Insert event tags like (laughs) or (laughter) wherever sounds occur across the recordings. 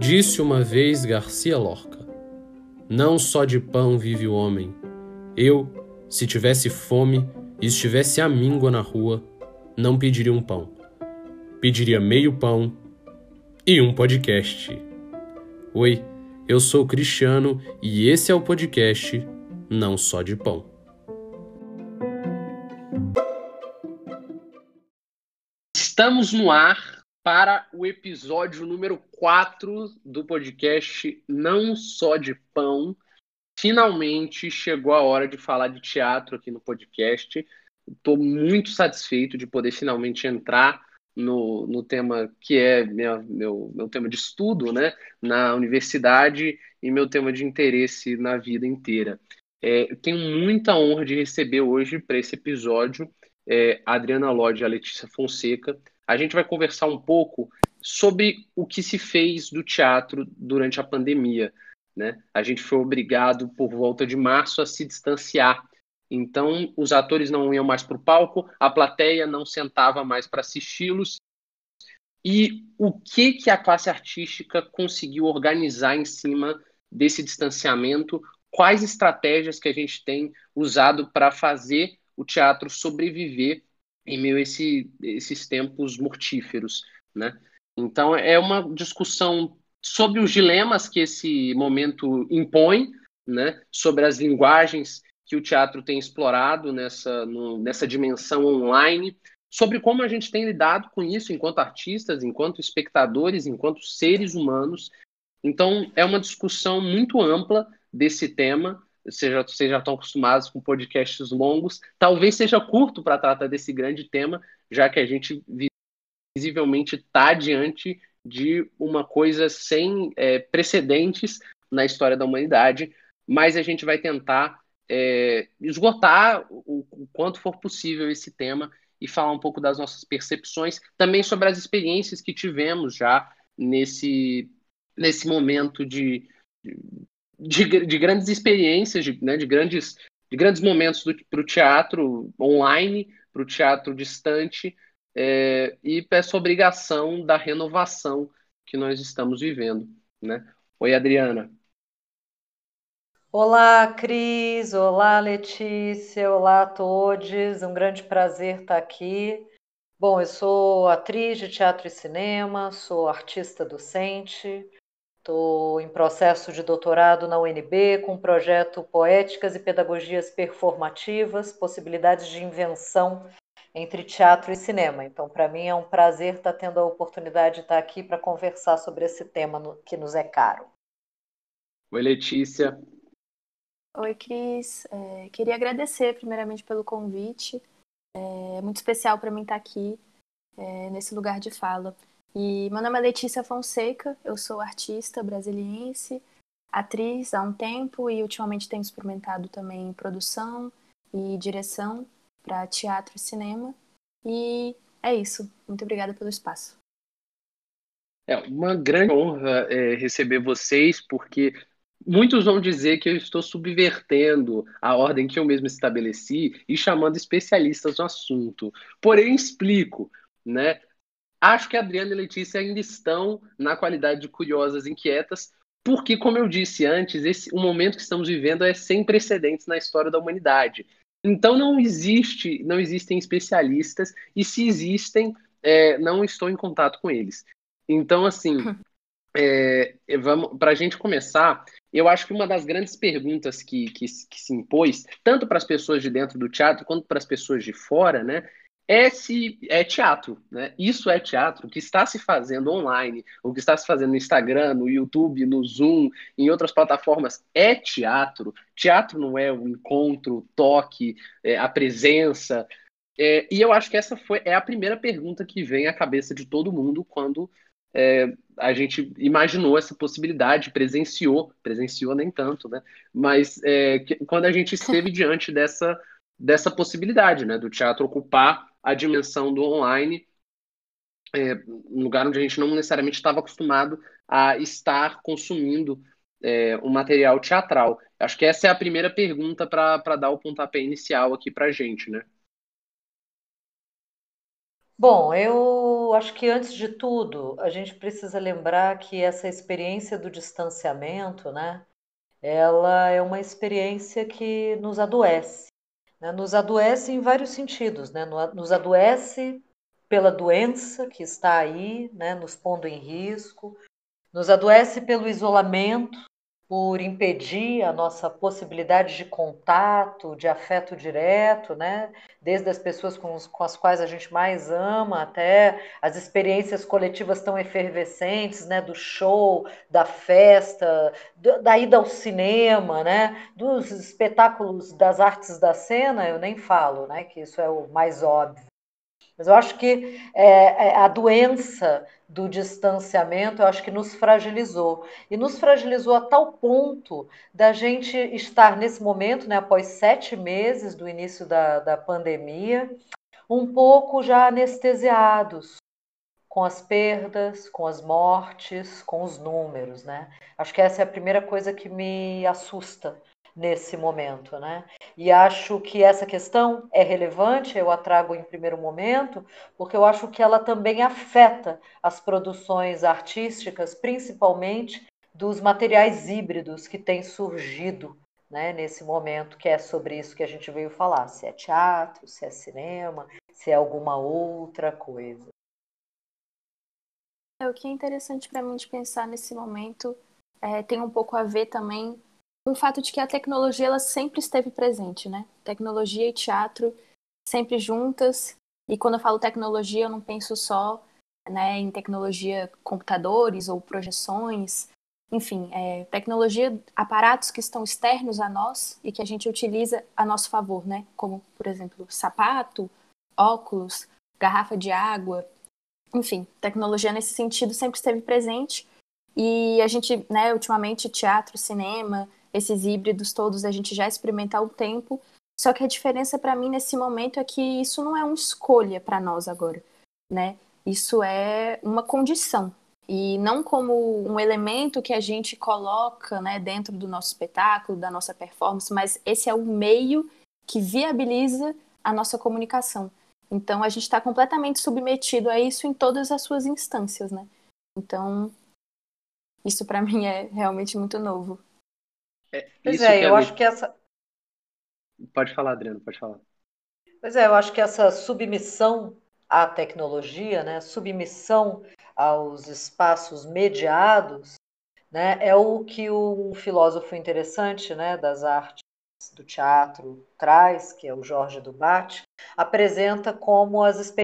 Disse uma vez Garcia Lorca: Não só de pão vive o homem. Eu, se tivesse fome e estivesse à míngua na rua, não pediria um pão. Pediria meio pão e um podcast. Oi, eu sou Cristiano e esse é o podcast Não Só de Pão. Estamos no ar para o episódio número 4 do podcast Não Só de Pão. Finalmente chegou a hora de falar de teatro aqui no podcast. Estou muito satisfeito de poder finalmente entrar no, no tema que é minha, meu, meu tema de estudo né, na universidade e meu tema de interesse na vida inteira. É, tenho muita honra de receber hoje para esse episódio é, a Adriana Lodge e a Letícia Fonseca. A gente vai conversar um pouco sobre o que se fez do teatro durante a pandemia. Né? A gente foi obrigado, por volta de março, a se distanciar. Então, os atores não iam mais para o palco, a plateia não sentava mais para assisti-los. E o que, que a classe artística conseguiu organizar em cima desse distanciamento? Quais estratégias que a gente tem usado para fazer o teatro sobreviver em meio a esse, esses tempos mortíferos, né? Então é uma discussão sobre os dilemas que esse momento impõe, né? Sobre as linguagens que o teatro tem explorado nessa, no, nessa dimensão online, sobre como a gente tem lidado com isso enquanto artistas, enquanto espectadores, enquanto seres humanos. Então é uma discussão muito ampla desse tema já, vocês já estão acostumados com podcasts longos. Talvez seja curto para tratar desse grande tema, já que a gente visivelmente está diante de uma coisa sem é, precedentes na história da humanidade, mas a gente vai tentar é, esgotar o, o, quanto for possível esse tema e falar um pouco das nossas percepções, também sobre as experiências que tivemos já nesse, nesse momento de, de, de grandes experiências, de, né, de, grandes, de grandes momentos para o teatro online, para o teatro distante, é, e essa obrigação da renovação que nós estamos vivendo. Né? Oi, Adriana. Olá, Cris. Olá, Letícia. Olá a todos. Um grande prazer estar aqui. Bom, eu sou atriz de teatro e cinema, sou artista docente, Estou em processo de doutorado na UNB com o projeto Poéticas e Pedagogias Performativas, possibilidades de invenção entre teatro e cinema. Então, para mim é um prazer estar tendo a oportunidade de estar aqui para conversar sobre esse tema que nos é caro. Oi, Letícia. Oi, Cris. É, queria agradecer primeiramente pelo convite. É muito especial para mim estar aqui é, nesse lugar de fala. E meu nome é Letícia Fonseca, eu sou artista brasiliense, atriz há um tempo e ultimamente tenho experimentado também produção e direção para teatro e cinema. E é isso. Muito obrigada pelo espaço. É uma grande honra é, receber vocês, porque muitos vão dizer que eu estou subvertendo a ordem que eu mesmo estabeleci e chamando especialistas no assunto. Porém, explico, né? Acho que a Adriana e a Letícia ainda estão na qualidade de curiosas inquietas, porque, como eu disse antes, esse, o momento que estamos vivendo é sem precedentes na história da humanidade. Então não existe, não existem especialistas, e se existem, é, não estou em contato com eles. Então, assim, é, vamos para a gente começar, eu acho que uma das grandes perguntas que, que, que se impôs, tanto para as pessoas de dentro do teatro quanto para as pessoas de fora, né, é, se, é teatro, né? Isso é teatro. O que está se fazendo online, o que está se fazendo no Instagram, no YouTube, no Zoom, em outras plataformas, é teatro. Teatro não é o encontro, o toque, é, a presença. É, e eu acho que essa foi é a primeira pergunta que vem à cabeça de todo mundo quando é, a gente imaginou essa possibilidade, presenciou, presenciou nem tanto, né? Mas é, que, quando a gente esteve (laughs) diante dessa dessa possibilidade, né, do teatro ocupar a dimensão do online, é, um lugar onde a gente não necessariamente estava acostumado a estar consumindo é, um material teatral. Acho que essa é a primeira pergunta para dar o pontapé inicial aqui para a gente, né? Bom, eu acho que antes de tudo, a gente precisa lembrar que essa experiência do distanciamento, né, ela é uma experiência que nos adoece. Né? Nos adoece em vários sentidos, né? Nos adoece pela doença que está aí, né, nos pondo em risco, nos adoece pelo isolamento, por impedir a nossa possibilidade de contato, de afeto direto, né? Desde as pessoas com, os, com as quais a gente mais ama até as experiências coletivas tão efervescentes, né? Do show, da festa, do, da ida ao cinema, né? Dos espetáculos das artes da cena, eu nem falo, né? Que isso é o mais óbvio. Mas eu acho que é, é, a doença do distanciamento, eu acho que nos fragilizou. E nos fragilizou a tal ponto da gente estar nesse momento, né, após sete meses do início da, da pandemia, um pouco já anestesiados com as perdas, com as mortes, com os números, né? Acho que essa é a primeira coisa que me assusta nesse momento, né? E acho que essa questão é relevante, eu a trago em primeiro momento, porque eu acho que ela também afeta as produções artísticas, principalmente dos materiais híbridos que têm surgido né, nesse momento, que é sobre isso que a gente veio falar, se é teatro, se é cinema, se é alguma outra coisa. É, o que é interessante para mim de pensar nesse momento é, tem um pouco a ver também o fato de que a tecnologia ela sempre esteve presente, né? Tecnologia e teatro sempre juntas. E quando eu falo tecnologia, eu não penso só né, em tecnologia computadores ou projeções, enfim, é, tecnologia, aparatos que estão externos a nós e que a gente utiliza a nosso favor, né? Como, por exemplo, sapato, óculos, garrafa de água, enfim, tecnologia nesse sentido sempre esteve presente. E a gente, né, ultimamente, teatro, cinema, esses híbridos todos a gente já experimenta há um tempo. Só que a diferença para mim nesse momento é que isso não é uma escolha para nós agora, né? Isso é uma condição e não como um elemento que a gente coloca, né, dentro do nosso espetáculo, da nossa performance, mas esse é o meio que viabiliza a nossa comunicação. Então a gente está completamente submetido a isso em todas as suas instâncias, né? Então isso para (laughs) mim é realmente muito novo. É, pois é, eu acho que essa. Pode falar, Adriano, pode falar. Pois é, eu acho que essa submissão à tecnologia, né, submissão aos espaços mediados, né, é o que um filósofo interessante né, das artes do teatro traz, que é o Jorge Dubat, apresenta como as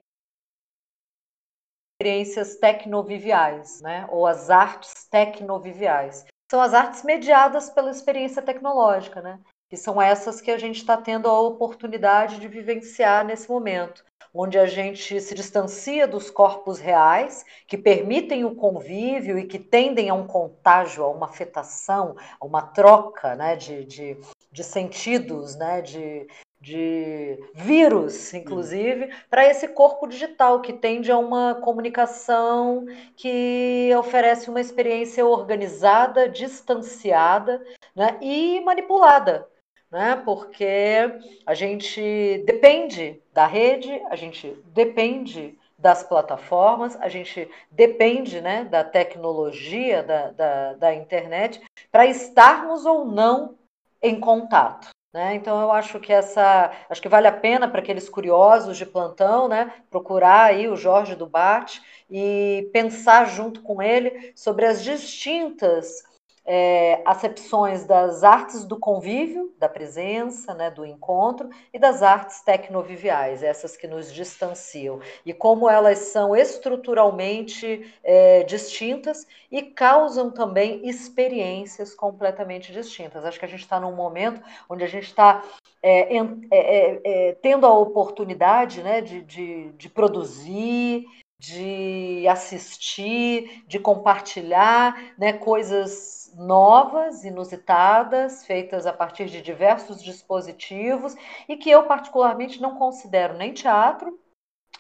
experiências tecnoviviais, né, ou as artes tecnoviviais são as artes mediadas pela experiência tecnológica, né? Que são essas que a gente está tendo a oportunidade de vivenciar nesse momento, onde a gente se distancia dos corpos reais, que permitem o convívio e que tendem a um contágio, a uma afetação, a uma troca né, de, de, de sentidos, né, de, de vírus, inclusive, para esse corpo digital que tende a uma comunicação que oferece uma experiência organizada, distanciada né, e manipulada. Né, porque a gente depende da rede, a gente depende das plataformas, a gente depende né, da tecnologia, da, da, da internet, para estarmos ou não em contato. Né? Então eu acho que essa, acho que vale a pena para aqueles curiosos de plantão, né, procurar aí o Jorge Dubat e pensar junto com ele sobre as distintas é, acepções das artes do convívio, da presença, né, do encontro, e das artes tecnoviviais, essas que nos distanciam, e como elas são estruturalmente é, distintas e causam também experiências completamente distintas. Acho que a gente está num momento onde a gente está é, é, é, é, tendo a oportunidade né, de, de, de produzir, de assistir, de compartilhar né, coisas novas, inusitadas, feitas a partir de diversos dispositivos e que eu particularmente não considero nem teatro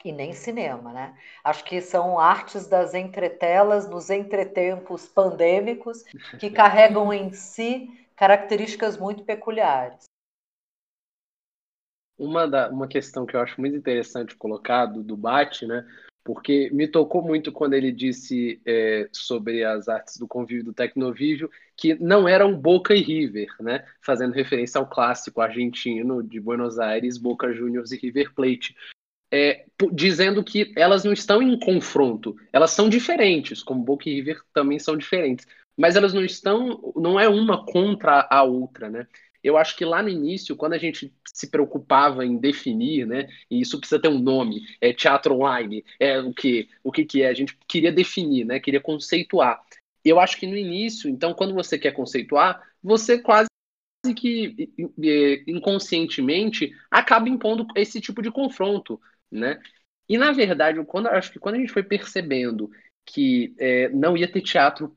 e nem cinema, né? Acho que são artes das entretelas nos entretempos pandêmicos que carregam em si características muito peculiares. uma, da, uma questão que eu acho muito interessante colocar do, do Bate, né? Porque me tocou muito quando ele disse é, sobre as artes do convívio do Tecnovívio que não eram Boca e River, né? Fazendo referência ao clássico argentino de Buenos Aires, Boca Juniors e River Plate. É, dizendo que elas não estão em confronto, elas são diferentes, como Boca e River também são diferentes, mas elas não estão, não é uma contra a outra, né? Eu acho que lá no início, quando a gente se preocupava em definir, né, e isso precisa ter um nome, é teatro online, é o que, o que que é, a gente queria definir, né, queria conceituar. Eu acho que no início, então, quando você quer conceituar, você quase que inconscientemente acaba impondo esse tipo de confronto, né? E na verdade, quando acho que quando a gente foi percebendo que é, não ia ter teatro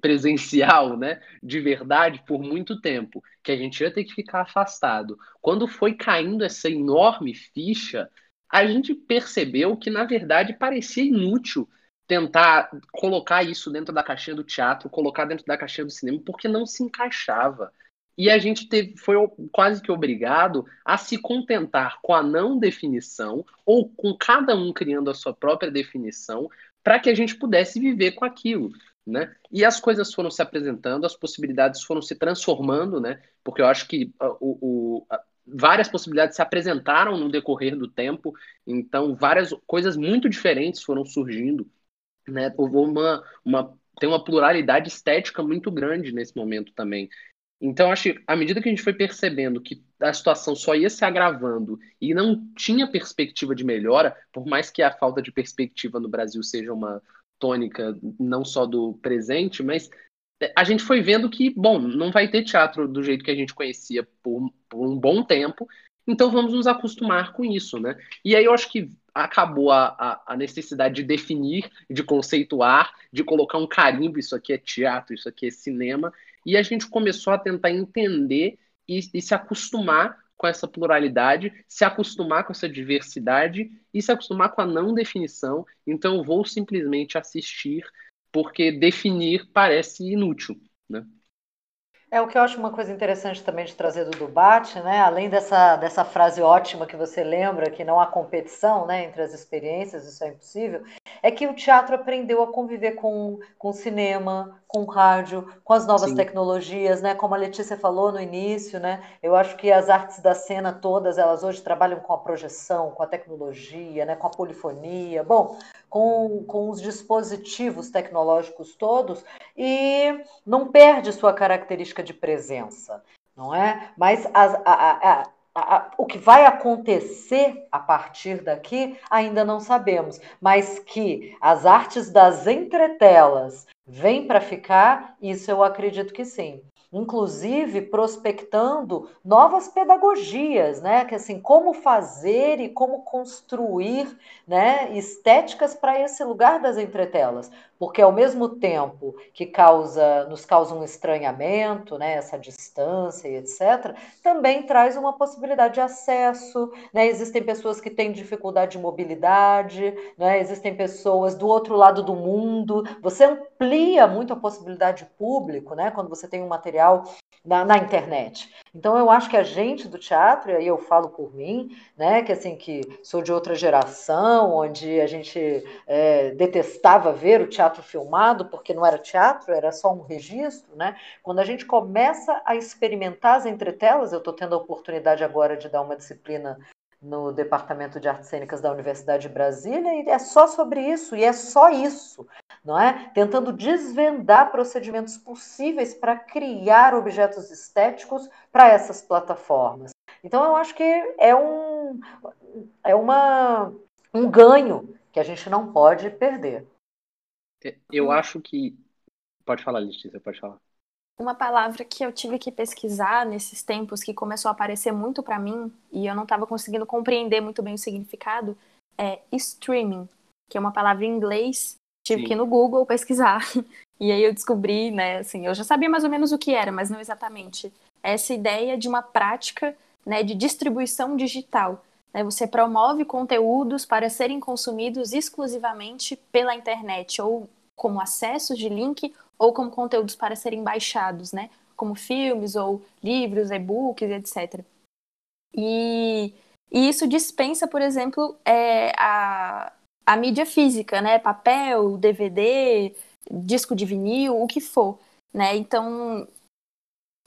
presencial, né, de verdade, por muito tempo, que a gente ia ter que ficar afastado. Quando foi caindo essa enorme ficha, a gente percebeu que, na verdade, parecia inútil tentar colocar isso dentro da caixinha do teatro, colocar dentro da caixinha do cinema, porque não se encaixava. E a gente teve, foi quase que obrigado a se contentar com a não definição, ou com cada um criando a sua própria definição, para que a gente pudesse viver com aquilo. Né? E as coisas foram se apresentando, as possibilidades foram se transformando, né? Porque eu acho que uh, o, o várias possibilidades se apresentaram no decorrer do tempo, então várias coisas muito diferentes foram surgindo, né? Houve uma, uma tem uma pluralidade estética muito grande nesse momento também. Então, acho que à medida que a gente foi percebendo que a situação só ia se agravando e não tinha perspectiva de melhora, por mais que a falta de perspectiva no Brasil seja uma, tônica não só do presente, mas é, a gente foi vendo que, bom, não vai ter teatro do jeito que a gente conhecia por, por um bom tempo, então vamos nos acostumar com isso, né? E aí eu acho que acabou a, a, a, necessidade de definir, de conceituar, de colocar um carimbo, isso aqui é teatro, isso aqui é cinema, e a gente começou a tentar entender e, e se acostumar com essa pluralidade, se acostumar com essa diversidade e se acostumar com a não definição. Então, eu vou simplesmente assistir, porque definir parece inútil. Né? É o que eu acho uma coisa interessante também de trazer do debate, né? Além dessa, dessa frase ótima que você lembra, que não há competição né, entre as experiências, isso é impossível, é que o teatro aprendeu a conviver com, com cinema, com rádio, com as novas Sim. tecnologias, né? Como a Letícia falou no início, né? Eu acho que as artes da cena todas, elas hoje trabalham com a projeção, com a tecnologia, né? com a polifonia. Bom, com, com os dispositivos tecnológicos todos e não perde sua característica de presença, não é? Mas as, a, a, a, o que vai acontecer a partir daqui ainda não sabemos, mas que as artes das entretelas vêm para ficar, isso eu acredito que sim inclusive prospectando novas pedagogias, né? Que assim, como fazer e como construir, né, estéticas para esse lugar das entretelas, porque ao mesmo tempo que causa, nos causa um estranhamento, né, essa distância e etc, também traz uma possibilidade de acesso, né? Existem pessoas que têm dificuldade de mobilidade, né? Existem pessoas do outro lado do mundo. Você amplia muito a possibilidade de público, né? Quando você tem um material na, na, internet. Então eu acho que a gente do teatro, e aí eu falo por mim, né, que assim que sou de outra geração, onde a gente é, detestava ver o teatro filmado, porque não era teatro, era só um registro, né? Quando a gente começa a experimentar as entretelas, eu estou tendo a oportunidade agora de dar uma disciplina no Departamento de Artes Cênicas da Universidade de Brasília, e é só sobre isso, e é só isso, não é? Tentando desvendar procedimentos possíveis para criar objetos estéticos para essas plataformas. Então, eu acho que é um, é uma, um ganho que a gente não pode perder. Eu acho que. Pode falar, Letícia, pode falar. Uma palavra que eu tive que pesquisar nesses tempos, que começou a aparecer muito para mim e eu não estava conseguindo compreender muito bem o significado, é streaming, que é uma palavra em inglês. Tive Sim. que ir no Google pesquisar. (laughs) E aí eu descobri, né, assim, eu já sabia mais ou menos o que era, mas não exatamente. Essa ideia de uma prática, né, de distribuição digital. Né, você promove conteúdos para serem consumidos exclusivamente pela internet, ou como acessos de link, ou como conteúdos para serem baixados, né? Como filmes ou livros, e-books, etc. E, e isso dispensa, por exemplo, é, a, a mídia física, né? Papel, DVD, disco de vinil, o que for, né? Então,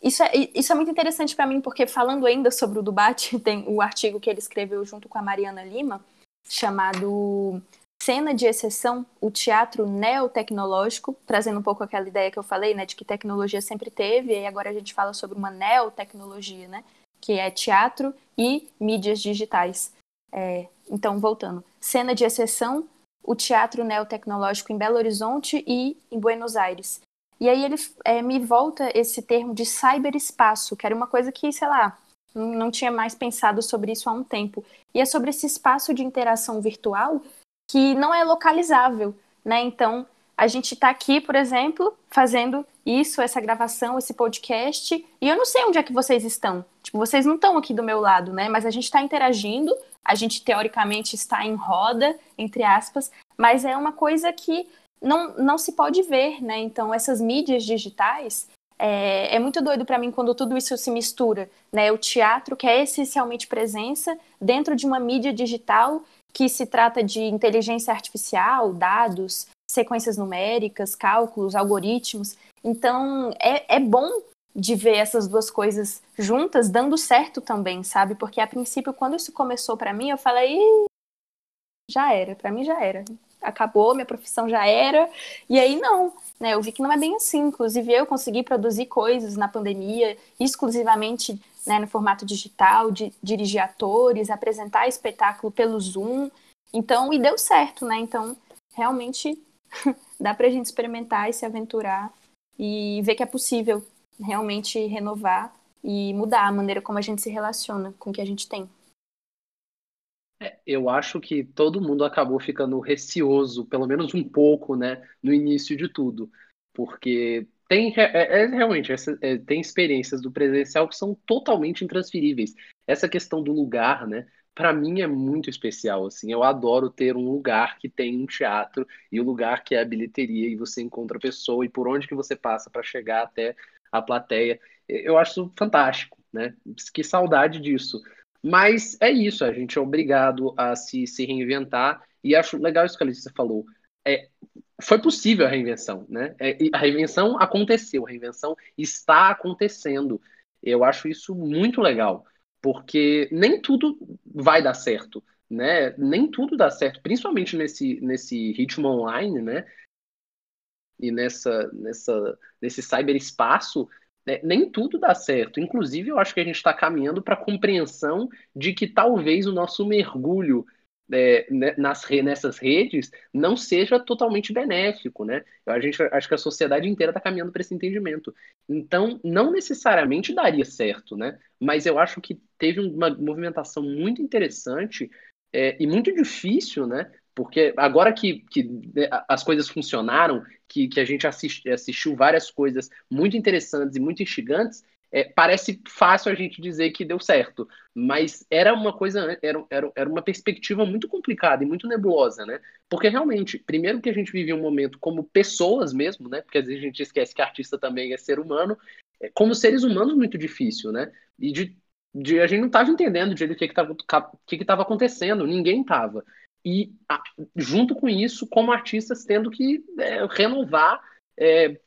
isso é, isso é muito interessante para mim, porque falando ainda sobre o Dubate, (laughs) tem o artigo que ele escreveu junto com a Mariana Lima, chamado Cena de Exceção, o Teatro Neotecnológico, trazendo um pouco aquela ideia que eu falei, né, de que tecnologia sempre teve, e agora a gente fala sobre uma neotecnologia, né, que é teatro e mídias digitais. É, então, voltando. Cena de Exceção, o Teatro Neotecnológico em Belo Horizonte e em Buenos Aires. E aí ele é, me volta esse termo de cyberespaço, que era uma coisa que, sei lá, não tinha mais pensado sobre isso há um tempo. E é sobre esse espaço de interação virtual que não é localizável, né? Então, a gente está aqui, por exemplo, fazendo isso, essa gravação, esse podcast, e eu não sei onde é que vocês estão. Tipo, vocês não estão aqui do meu lado, né? Mas a gente está interagindo, a gente teoricamente está em roda, entre aspas, mas é uma coisa que não, não se pode ver, né? Então, essas mídias digitais, é, é muito doido para mim quando tudo isso se mistura, né? O teatro, que é essencialmente presença, dentro de uma mídia digital que se trata de inteligência artificial, dados, sequências numéricas, cálculos, algoritmos. Então, é, é bom de ver essas duas coisas juntas dando certo também, sabe? Porque a princípio, quando isso começou para mim, eu falei, já era, para mim já era acabou, minha profissão já era. E aí não, né? Eu vi que não é bem assim. Inclusive eu consegui produzir coisas na pandemia exclusivamente né, no formato digital, de dirigir atores, apresentar espetáculo pelo Zoom. Então, e deu certo, né? Então, realmente (laughs) dá pra gente experimentar e se aventurar e ver que é possível realmente renovar e mudar a maneira como a gente se relaciona com o que a gente tem. É, eu acho que todo mundo acabou ficando receoso, pelo menos um pouco, né, no início de tudo, porque tem é, é realmente essa, é, tem experiências do presencial que são totalmente intransferíveis. Essa questão do lugar, né, para mim é muito especial. Assim, eu adoro ter um lugar que tem um teatro e o um lugar que é a bilheteria e você encontra a pessoa e por onde que você passa para chegar até a plateia. Eu acho fantástico, né? Que saudade disso. Mas é isso, a gente é obrigado a se, se reinventar, e acho legal isso que a Letícia falou. É, foi possível a reinvenção, né? É, a reinvenção aconteceu, a reinvenção está acontecendo. Eu acho isso muito legal, porque nem tudo vai dar certo, né? Nem tudo dá certo, principalmente nesse, nesse ritmo online, né? E nessa, nessa, nesse cyberespaço, né, nem tudo dá certo. Inclusive, eu acho que a gente está caminhando para a compreensão de que talvez o nosso mergulho é, né, nas, nessas redes não seja totalmente benéfico, né? A gente acho que a sociedade inteira está caminhando para esse entendimento. Então, não necessariamente daria certo, né? Mas eu acho que teve uma movimentação muito interessante é, e muito difícil, né? Porque agora que, que né, as coisas funcionaram, que, que a gente assist, assistiu várias coisas muito interessantes e muito instigantes, é, parece fácil a gente dizer que deu certo, mas era uma coisa, era, era, era uma perspectiva muito complicada e muito nebulosa, né? Porque realmente, primeiro que a gente vivia um momento como pessoas mesmo, né? Porque às vezes a gente esquece que artista também é ser humano, é, como seres humanos muito difícil, né? E de, de a gente não estava entendendo o que estava que que acontecendo, ninguém estava e a, junto com isso, como artistas tendo que é, renovar é,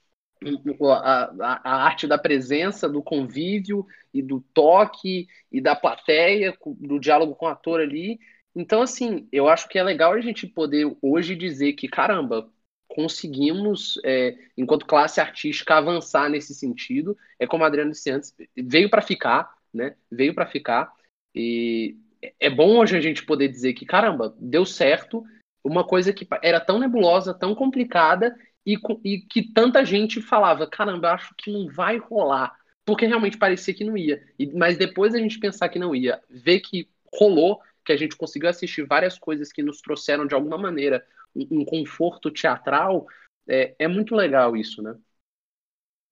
a, a, arte da presença, do convívio e do toque e da plateia, do diálogo com o ator ali. Então, assim, eu acho que é legal a gente poder hoje dizer que, caramba, conseguimos, é, enquanto classe artística, avançar nesse sentido. É como a Adriana disse antes, veio para ficar, né? Veio para ficar. E é bom hoje a gente poder dizer que, caramba, deu certo, uma coisa que era tão nebulosa, tão complicada, e, e que tanta gente falava, caramba, acho que não vai rolar, porque realmente parecia que não ia. E, mas depois a gente pensar que não ia, ver que rolou, que a gente conseguiu assistir várias coisas que nos trouxeram de alguma maneira um, um conforto teatral, é, é muito legal isso, né?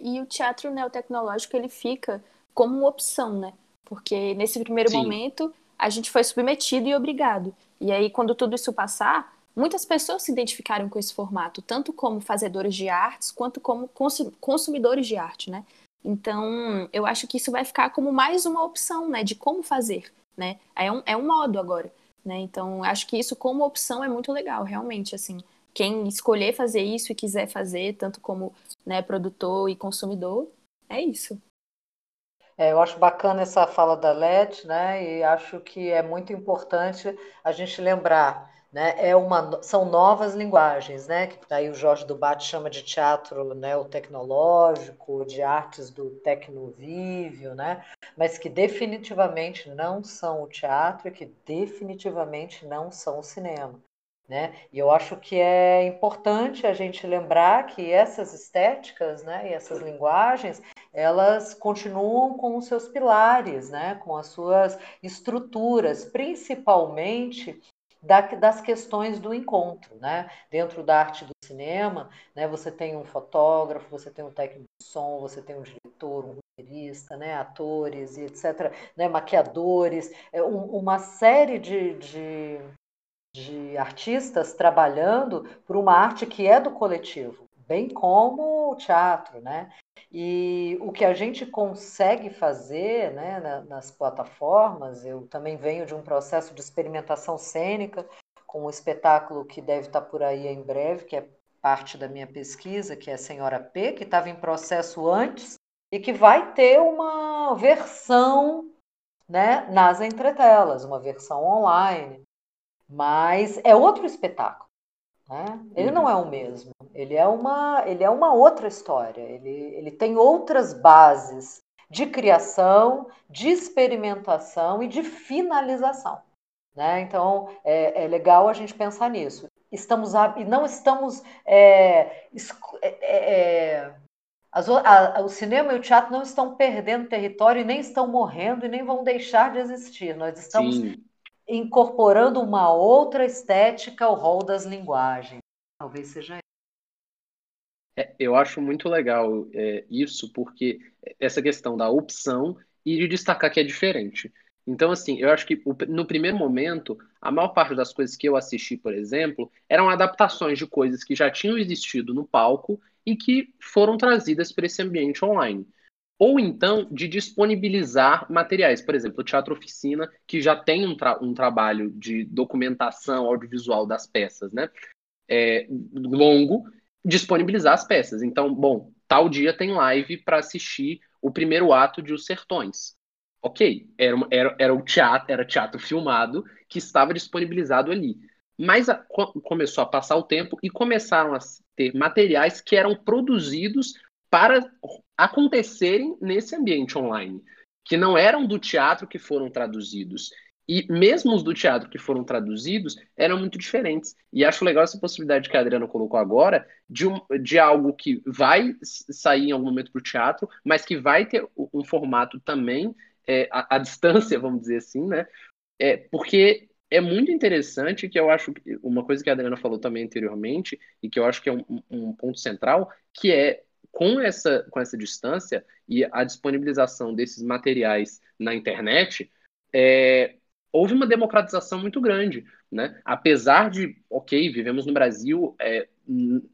E o teatro neotecnológico ele fica como uma opção, né? Porque nesse primeiro Sim. momento a gente foi submetido e obrigado. E aí, quando tudo isso passar, muitas pessoas se identificaram com esse formato, tanto como fazedores de artes, quanto como consumidores de arte, né? Então, eu acho que isso vai ficar como mais uma opção, né, de como fazer, né? É um, é um modo agora, né? Então, acho que isso como opção é muito legal, realmente, assim. Quem escolher fazer isso e quiser fazer, tanto como né, produtor e consumidor, é isso. É, eu acho bacana essa fala da Let, né? E acho que é muito importante a gente lembrar né? É uma, são novas linguagens, né? Que daí o Jorge Dubat chama de teatro né, o tecnológico, de artes do tecnovívio, né? Mas que definitivamente não são o teatro e que definitivamente não são o cinema. Né? E eu acho que é importante a gente lembrar que essas estéticas né, e essas linguagens elas continuam com os seus pilares, né, com as suas estruturas, principalmente das questões do encontro, né? Dentro da arte do cinema, né? Você tem um fotógrafo, você tem um técnico de som, você tem um diretor, um roteirista, né? Atores e etc, né? Maquiadores, é uma série de, de, de artistas trabalhando por uma arte que é do coletivo, bem como o teatro, né? E o que a gente consegue fazer né, nas plataformas, eu também venho de um processo de experimentação cênica com um espetáculo que deve estar por aí em breve, que é parte da minha pesquisa, que é a Senhora P, que estava em processo antes e que vai ter uma versão né, nas entretelas, uma versão online. Mas é outro espetáculo. Né? Ele não uhum. é o mesmo, ele é uma, ele é uma outra história, ele, ele tem outras bases de criação, de experimentação e de finalização. Né? Então é, é legal a gente pensar nisso. Estamos e não estamos é, é, é, é as, a, o cinema e o teatro não estão perdendo território e nem estão morrendo e nem vão deixar de existir. Nós estamos Sim incorporando uma outra estética ao rol das linguagens. Talvez seja é, eu acho muito legal é, isso, porque essa questão da opção e de destacar que é diferente. Então, assim, eu acho que no primeiro momento, a maior parte das coisas que eu assisti, por exemplo, eram adaptações de coisas que já tinham existido no palco e que foram trazidas para esse ambiente online ou então de disponibilizar materiais. Por exemplo, o Teatro Oficina, que já tem um, tra um trabalho de documentação audiovisual das peças, né? É, longo, disponibilizar as peças. Então, bom, tal dia tem live para assistir o primeiro ato de Os Sertões. Ok, era, era, era o teatro, era teatro filmado que estava disponibilizado ali. Mas a, começou a passar o tempo e começaram a ter materiais que eram produzidos para acontecerem nesse ambiente online, que não eram do teatro que foram traduzidos. E mesmo os do teatro que foram traduzidos eram muito diferentes. E acho legal essa possibilidade que a Adriana colocou agora de, um, de algo que vai sair em algum momento para o teatro, mas que vai ter um formato também é, à, à, distância, (laughs) vamos dizer assim, né? É, porque é muito interessante que eu acho uma coisa que a Adriana falou também anteriormente e que eu acho que é um, um ponto central, que é com essa, com essa distância e a disponibilização desses materiais na internet, é, houve uma democratização muito grande. Né? Apesar de, ok, vivemos no Brasil, é,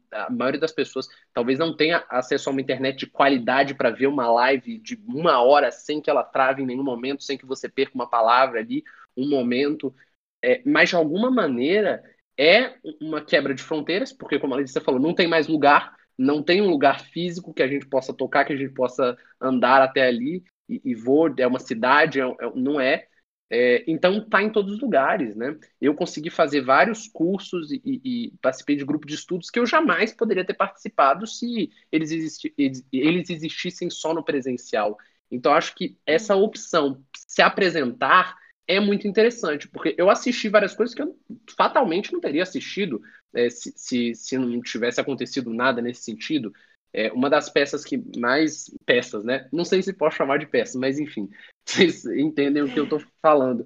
a maioria das pessoas talvez não tenha acesso a uma internet de qualidade para ver uma live de uma hora sem que ela trave em nenhum momento, sem que você perca uma palavra ali, um momento. É, mas de alguma maneira é uma quebra de fronteiras, porque, como a Letícia falou, não tem mais lugar não tem um lugar físico que a gente possa tocar, que a gente possa andar até ali e, e vou, é uma cidade, é, é, não é. é então está em todos os lugares, né? Eu consegui fazer vários cursos e, e, e, participei de grupo de estudos que eu jamais poderia ter participado se eles, existi, eles, eles existissem só no presencial. Então acho que essa opção se apresentar é muito interessante, porque eu assisti várias coisas que eu fatalmente não teria assistido é, se, se, se, não tivesse acontecido nada nesse sentido. É, uma das peças que mais. Peças, né? Não sei se posso chamar de peças, mas enfim, (laughs) vocês entendem o que eu estou falando.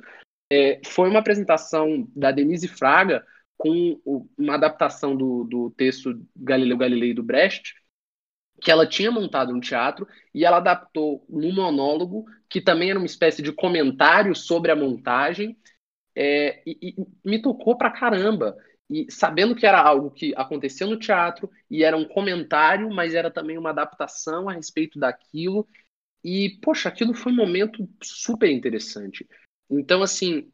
É, foi uma apresentação da Denise Fraga com uma adaptação do, do texto Galileu Galilei do Brecht, que ela tinha montado um teatro e ela adaptou num monólogo que também era uma espécie de comentário sobre a montagem é, e, e, me tocou pra caramba. E sabendo que era algo que aconteceu no teatro e era um comentário, mas era também uma adaptação a respeito daquilo. E, poxa, aquilo foi um momento super interessante. Então, assim,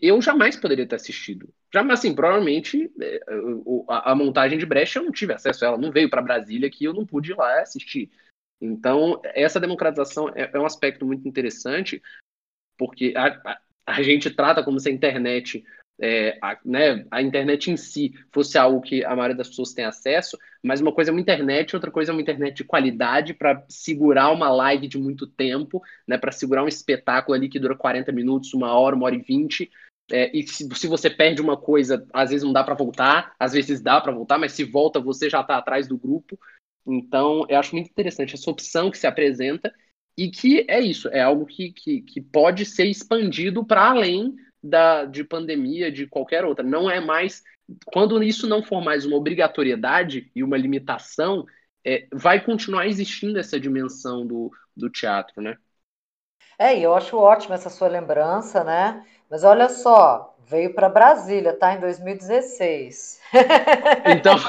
eu jamais poderia ter assistido. Jamais, assim, provavelmente é, a montagem de Brecht eu não tive acesso a ela, não veio para Brasília que eu não pude ir lá assistir. Então, essa democratização é, é um aspecto muito interessante, porque a, a, a gente trata como se a internet é, a, né, a internet em si fosse algo que a maioria das pessoas tem acesso, mas uma coisa é uma internet, outra coisa é uma internet de qualidade para segurar uma live de muito tempo, né, para segurar um espetáculo ali que dura 40 minutos, uma hora, uma hora e vinte. É, e se, se, você perde uma coisa, às vezes não dá para voltar, às vezes dá para voltar, mas se volta você já está atrás do grupo. Então, eu acho muito interessante essa opção que se apresenta e que é isso, é algo que, que, que pode ser expandido para além da, de pandemia, de qualquer outra. Não é mais. Quando isso não for mais uma obrigatoriedade e uma limitação, é, vai continuar existindo essa dimensão do, do teatro, né? É, eu acho ótima essa sua lembrança, né? Mas olha só, veio para Brasília, tá? Em 2016. Então, (laughs) (laughs) só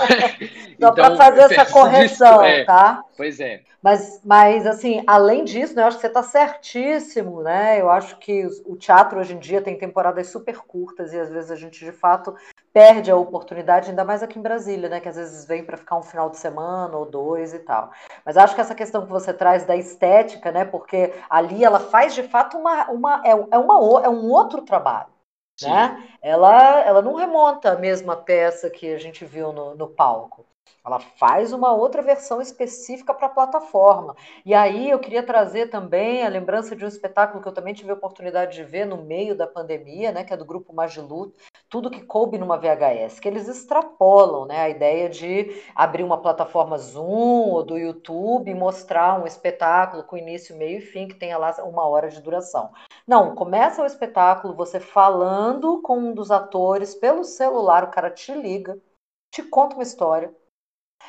então, para fazer essa correção, é, tá? Pois é. Mas, mas, assim, além disso, né, eu acho que você está certíssimo, né? Eu acho que o teatro hoje em dia tem temporadas super curtas e às vezes a gente, de fato, perde a oportunidade, ainda mais aqui em Brasília, né? Que às vezes vem para ficar um final de semana ou dois e tal. Mas acho que essa questão que você traz da estética, né? Porque ali ela faz, de fato, uma, uma, é, é, uma, é um outro trabalho. Né? Ela, ela não remonta a mesma peça que a gente viu no, no palco. Ela faz uma outra versão específica para a plataforma. E aí eu queria trazer também a lembrança de um espetáculo que eu também tive a oportunidade de ver no meio da pandemia, né, que é do grupo Magilu, tudo que coube numa VHS, que eles extrapolam, né, a ideia de abrir uma plataforma Zoom ou do YouTube e mostrar um espetáculo com início, meio e fim que tenha lá uma hora de duração. Não, começa o espetáculo você falando com um dos atores pelo celular, o cara te liga, te conta uma história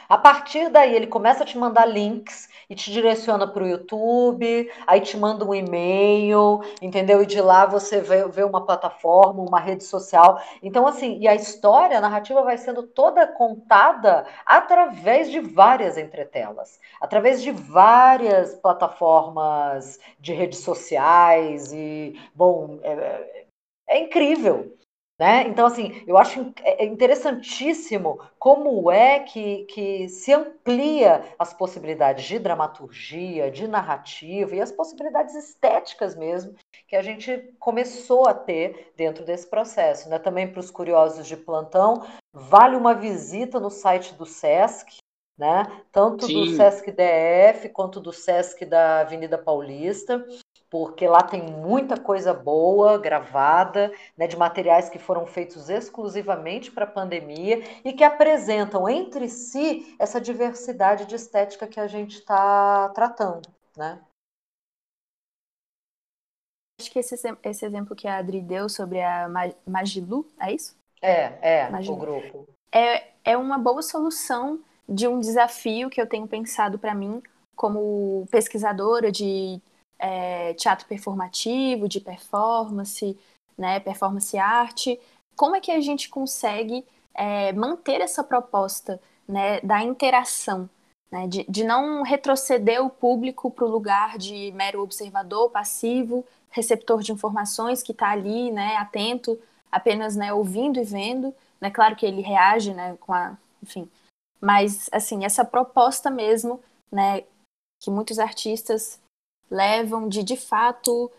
a partir daí, ele começa a te mandar links e te direciona para o YouTube, aí te manda um e-mail, entendeu? E de lá você vê, vê, uma plataforma, uma rede social. Então, assim, e a história, a narrativa vai sendo toda contada através de várias entretelas, através de várias plataformas de redes sociais. E, bom, é, é, é incrível. Né? Então, assim, eu acho é, é interessantíssimo como é que, que se amplia as possibilidades de dramaturgia, de narrativa e as possibilidades estéticas mesmo que a gente começou a ter dentro desse processo. Né? Também para os curiosos de plantão, vale uma visita no site do SESC, né? tanto Sim. do SESC DF quanto do SESC da Avenida Paulista porque lá tem muita coisa boa gravada, né, de materiais que foram feitos exclusivamente para a pandemia e que apresentam entre si essa diversidade de estética que a gente está tratando, né? Acho que esse, esse exemplo que a Adri deu sobre a Magilu, é isso? É, é, Magilu. o grupo. É, é uma boa solução de um desafio que eu tenho pensado para mim como pesquisadora de é, teatro performativo, de performance, né, performance arte. Como é que a gente consegue é, manter essa proposta né, da interação, né, de, de não retroceder o público para o lugar de mero observador, passivo, receptor de informações que está ali, né, atento, apenas né, ouvindo e vendo. Né, claro que ele reage, né, com a, enfim, mas assim essa proposta mesmo, né, que muitos artistas levam de de fato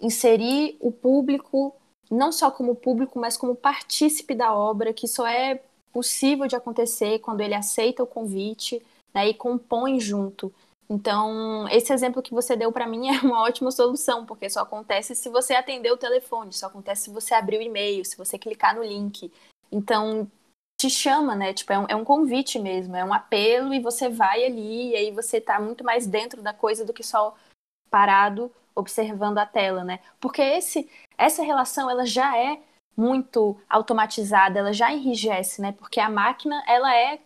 inserir o público não só como público, mas como partícipe da obra, que só é possível de acontecer quando ele aceita o convite né, e compõe junto. Então, esse exemplo que você deu para mim (laughs) é uma ótima solução, porque só acontece se você atender o telefone, só acontece se você abrir o e-mail, se você clicar no link. Então, te chama, né? Tipo, é um, é um convite mesmo, é um apelo e você vai ali e aí você tá muito mais dentro da coisa do que só parado observando a tela, né? Porque esse, essa relação ela já é muito automatizada, ela já enrijece, né? Porque a máquina ela é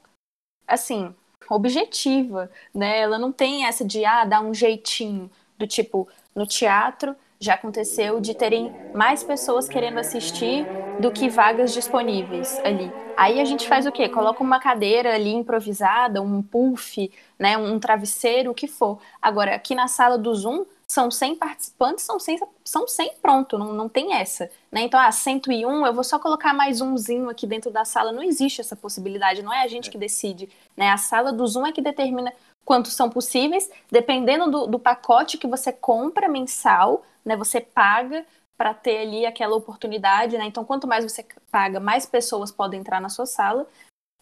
assim objetiva, né? Ela não tem essa de ah dar um jeitinho do tipo no teatro já aconteceu de terem mais pessoas querendo assistir do que vagas disponíveis ali. Aí a gente faz o quê? Coloca uma cadeira ali improvisada, um puff, né, um travesseiro, o que for. Agora, aqui na sala do Zoom, são 100 participantes, são 100, são 100 pronto, não, não tem essa. Né? Então, ah, 101, eu vou só colocar mais umzinho aqui dentro da sala. Não existe essa possibilidade, não é a gente que decide. Né? A sala do Zoom é que determina quantos são possíveis, dependendo do, do pacote que você compra mensal, né? você paga para ter ali aquela oportunidade, né? Então, quanto mais você paga, mais pessoas podem entrar na sua sala.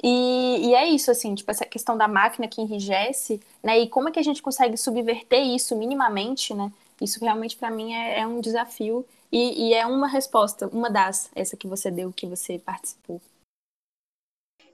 E, e, é isso, assim, tipo, essa questão da máquina que enrijece, né? E como é que a gente consegue subverter isso minimamente, né? Isso realmente para mim é, é, um desafio e, e é uma resposta, uma das, essa que você deu, que você participou.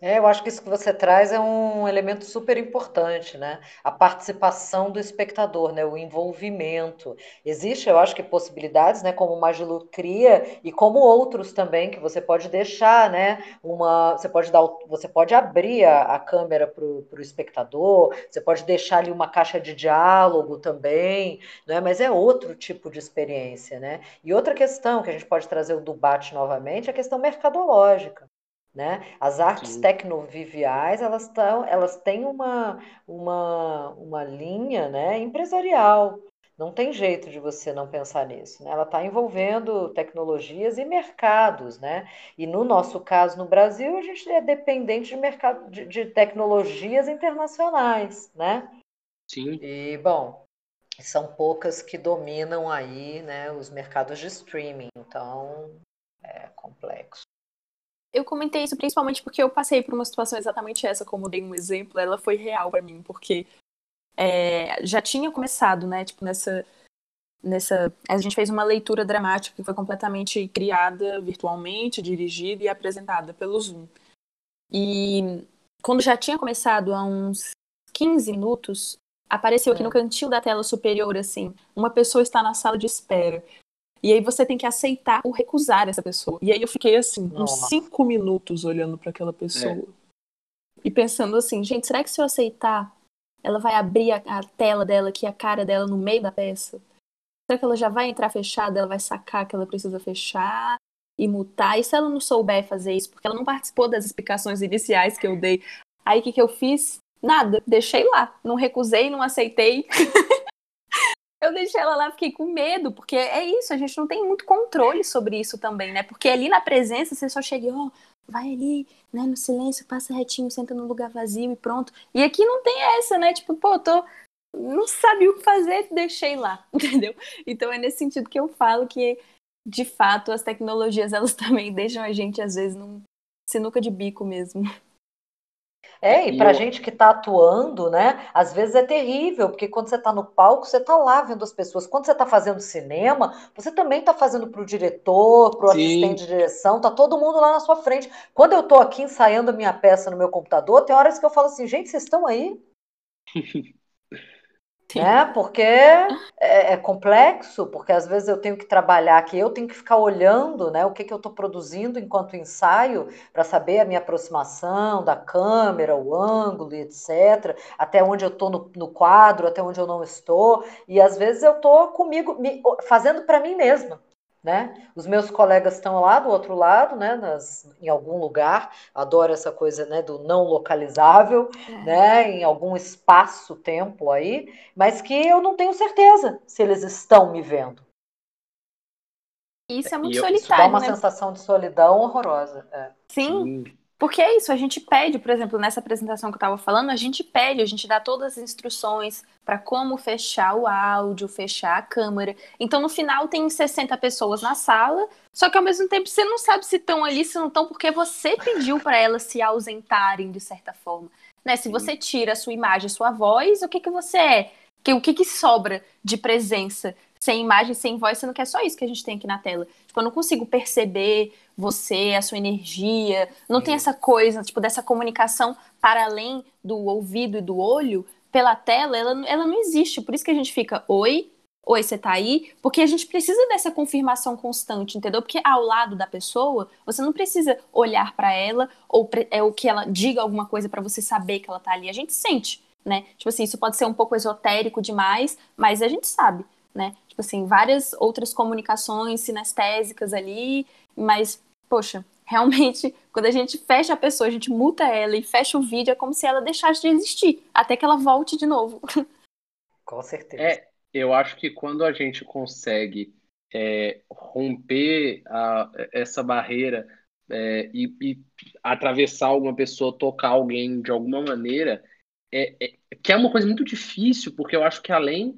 É, eu acho que isso que você traz é um elemento super importante, né? A participação do espectador, né? O envolvimento. Existe, eu acho que possibilidades, né? Como o Magilu cria e como outros também que você pode deixar, né? Uma, você pode dar, você pode abrir a, a câmera para o espectador, você pode deixar ali uma caixa de diálogo também, né? Mas é outro tipo de experiência, né? E outra questão que a gente pode trazer o debate novamente é a questão mercadológica. Né? As artes tecnoviviais elas, tão, elas têm uma, uma, uma linha né, empresarial. Não tem jeito de você não pensar nisso. Né? Ela está envolvendo tecnologias e mercados. Né? E no nosso caso, no Brasil, a gente é dependente de, mercado, de, de tecnologias internacionais. Né? Sim. E, bom, são poucas que dominam aí né, os mercados de streaming. Então, é complexo. Eu comentei isso principalmente porque eu passei por uma situação exatamente essa, como dei um exemplo, ela foi real para mim, porque é, já tinha começado, né, tipo, nessa, nessa... A gente fez uma leitura dramática que foi completamente criada virtualmente, dirigida e apresentada pelo Zoom. E quando já tinha começado há uns 15 minutos, apareceu aqui no cantinho da tela superior, assim, uma pessoa está na sala de espera. E aí você tem que aceitar ou recusar essa pessoa. E aí eu fiquei assim, Nossa. uns cinco minutos olhando para aquela pessoa. É. E pensando assim, gente, será que se eu aceitar, ela vai abrir a, a, tela dela aqui, a cara dela no meio da peça? Será que ela já vai entrar fechada, ela vai sacar que ela precisa fechar e mutar? E se ela não souber fazer isso, porque ela não participou das explicações iniciais que eu dei? Aí o que, que eu fiz? Nada, deixei lá. Não recusei, não aceitei. (laughs) eu deixei ela lá, fiquei com medo, porque é isso, a gente não tem muito controle sobre isso também, né? Porque ali na presença você só chega, ó, oh, vai ali, né, no silêncio, passa retinho, senta no lugar vazio e pronto. E aqui não tem essa, né? Tipo, pô, tô não sabia o que fazer, deixei lá, (laughs) entendeu? Então é nesse sentido que eu falo que de fato as tecnologias elas (laughs) também deixam a gente às vezes num sinuca de bico mesmo. É, e para eu... gente que está atuando, né, às vezes é terrível, porque quando você está no palco, você está lá vendo as pessoas. Quando você está fazendo cinema, você também está fazendo para o diretor, para o assistente de direção, tá todo mundo lá na sua frente. Quando eu estou aqui ensaiando a minha peça no meu computador, tem horas que eu falo assim, gente, vocês estão aí? (laughs) né? Porque é, é, complexo, porque às vezes eu tenho que trabalhar aqui, eu tenho que ficar olhando, né, o que, que eu estou produzindo enquanto ensaio, para saber a minha aproximação da câmera, o ângulo, etc., até onde eu estou no, no, quadro, até onde eu não estou, e às vezes eu estou comigo, me, fazendo para mim mesma né? Os meus colegas estão lá do outro lado, né? Nas, em algum lugar, adoro essa coisa, né? Do não localizável, é. né? Em algum espaço-tempo aí, mas que eu não tenho certeza se eles estão me vendo. Isso é muito solitário. Isso dá uma né? sensação de solidão horrorosa. É. Sim. Sim. Porque é isso, a gente pede, por exemplo, nessa apresentação que eu estava falando, a gente pede, a gente dá todas as instruções para como fechar o áudio, fechar a câmera. Então, no final, tem 60 pessoas na sala, só que ao mesmo tempo você não sabe se estão ali, se não estão, porque você pediu para elas se ausentarem de certa forma. Né? Se você tira a sua imagem, a sua voz, o que, que você é? O que, que sobra de presença? Sem imagem, sem voz, sendo que é só isso que a gente tem aqui na tela. Tipo, eu não consigo perceber você, a sua energia. Não tem essa coisa, tipo, dessa comunicação para além do ouvido e do olho pela tela, ela, ela não existe. Por isso que a gente fica, oi, oi, você tá aí? Porque a gente precisa dessa confirmação constante, entendeu? Porque ao lado da pessoa, você não precisa olhar para ela ou, é, ou que ela diga alguma coisa para você saber que ela tá ali. A gente sente, né? Tipo assim, isso pode ser um pouco esotérico demais, mas a gente sabe, né? Tipo assim, várias outras comunicações sinestésicas ali, mas poxa, (laughs) realmente, quando a gente fecha a pessoa, a gente multa ela e fecha o vídeo, é como se ela deixasse de existir, até que ela volte de novo. (laughs) Com certeza. É, eu acho que quando a gente consegue é, romper a, essa barreira é, e, e, atravessar alguma pessoa, tocar alguém de alguma maneira, é, é, que é uma coisa muito difícil, porque eu acho que além.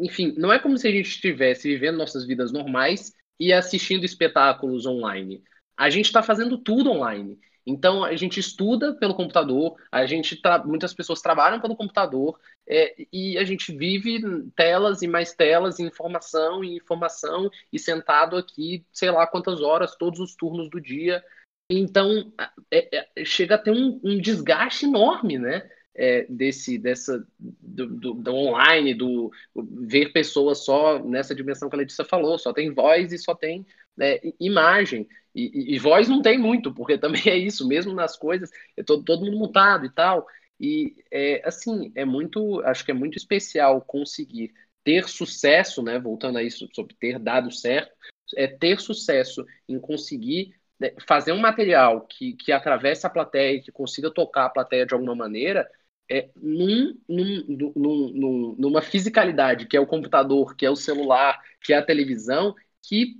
Enfim, não é como se a gente estivesse vivendo nossas vidas normais e assistindo espetáculos online. A gente está fazendo tudo online. Então a gente estuda pelo computador, a gente muitas pessoas trabalham pelo computador é, e a gente vive telas e mais telas, e informação e informação e sentado aqui, sei lá quantas horas, todos os turnos do dia. Então é, é, chega a ter um, um desgaste enorme, né? É, desse dessa do, do, do, online do ver pessoas só nessa dimensão que a Letícia falou só tem voz e só tem né, imagem e, e, e, voz não tem muito, porque (laughs) também é isso, mesmo nas coisas, é todo, todo mundo mutado e tal. E, é, assim, é muito, acho que é muito especial conseguir ter sucesso, né, voltando a isso, sobre ter dado certo, é ter sucesso em conseguir né, fazer um material que, que atravesse a plateia, que consiga tocar a plateia de alguma maneira, é, num, num, num, numa fisicalidade, que é o computador, que é o celular, que é a televisão, que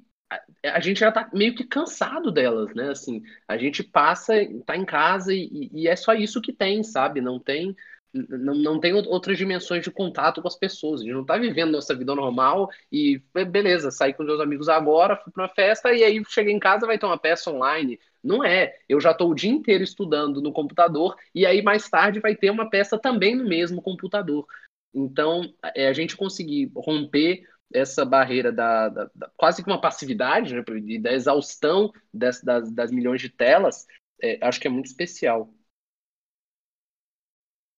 a, a gente já tá meio que cansado delas, né? Assim, a gente passa, tá em casa e, e é só isso que tem, sabe? Não tem não, não tem outras dimensões de contato com as pessoas. A gente não tá vivendo nossa vida normal e beleza, sair com meus amigos agora, fui pra uma festa e aí cheguei em casa vai ter uma peça online. Não é. Eu já estou o dia inteiro estudando no computador e aí mais tarde vai ter uma peça também no mesmo computador. Então, é, a gente conseguir romper essa barreira da, da, da, quase que uma passividade, né, da exaustão das, das, das milhões de telas, é, acho que é muito especial.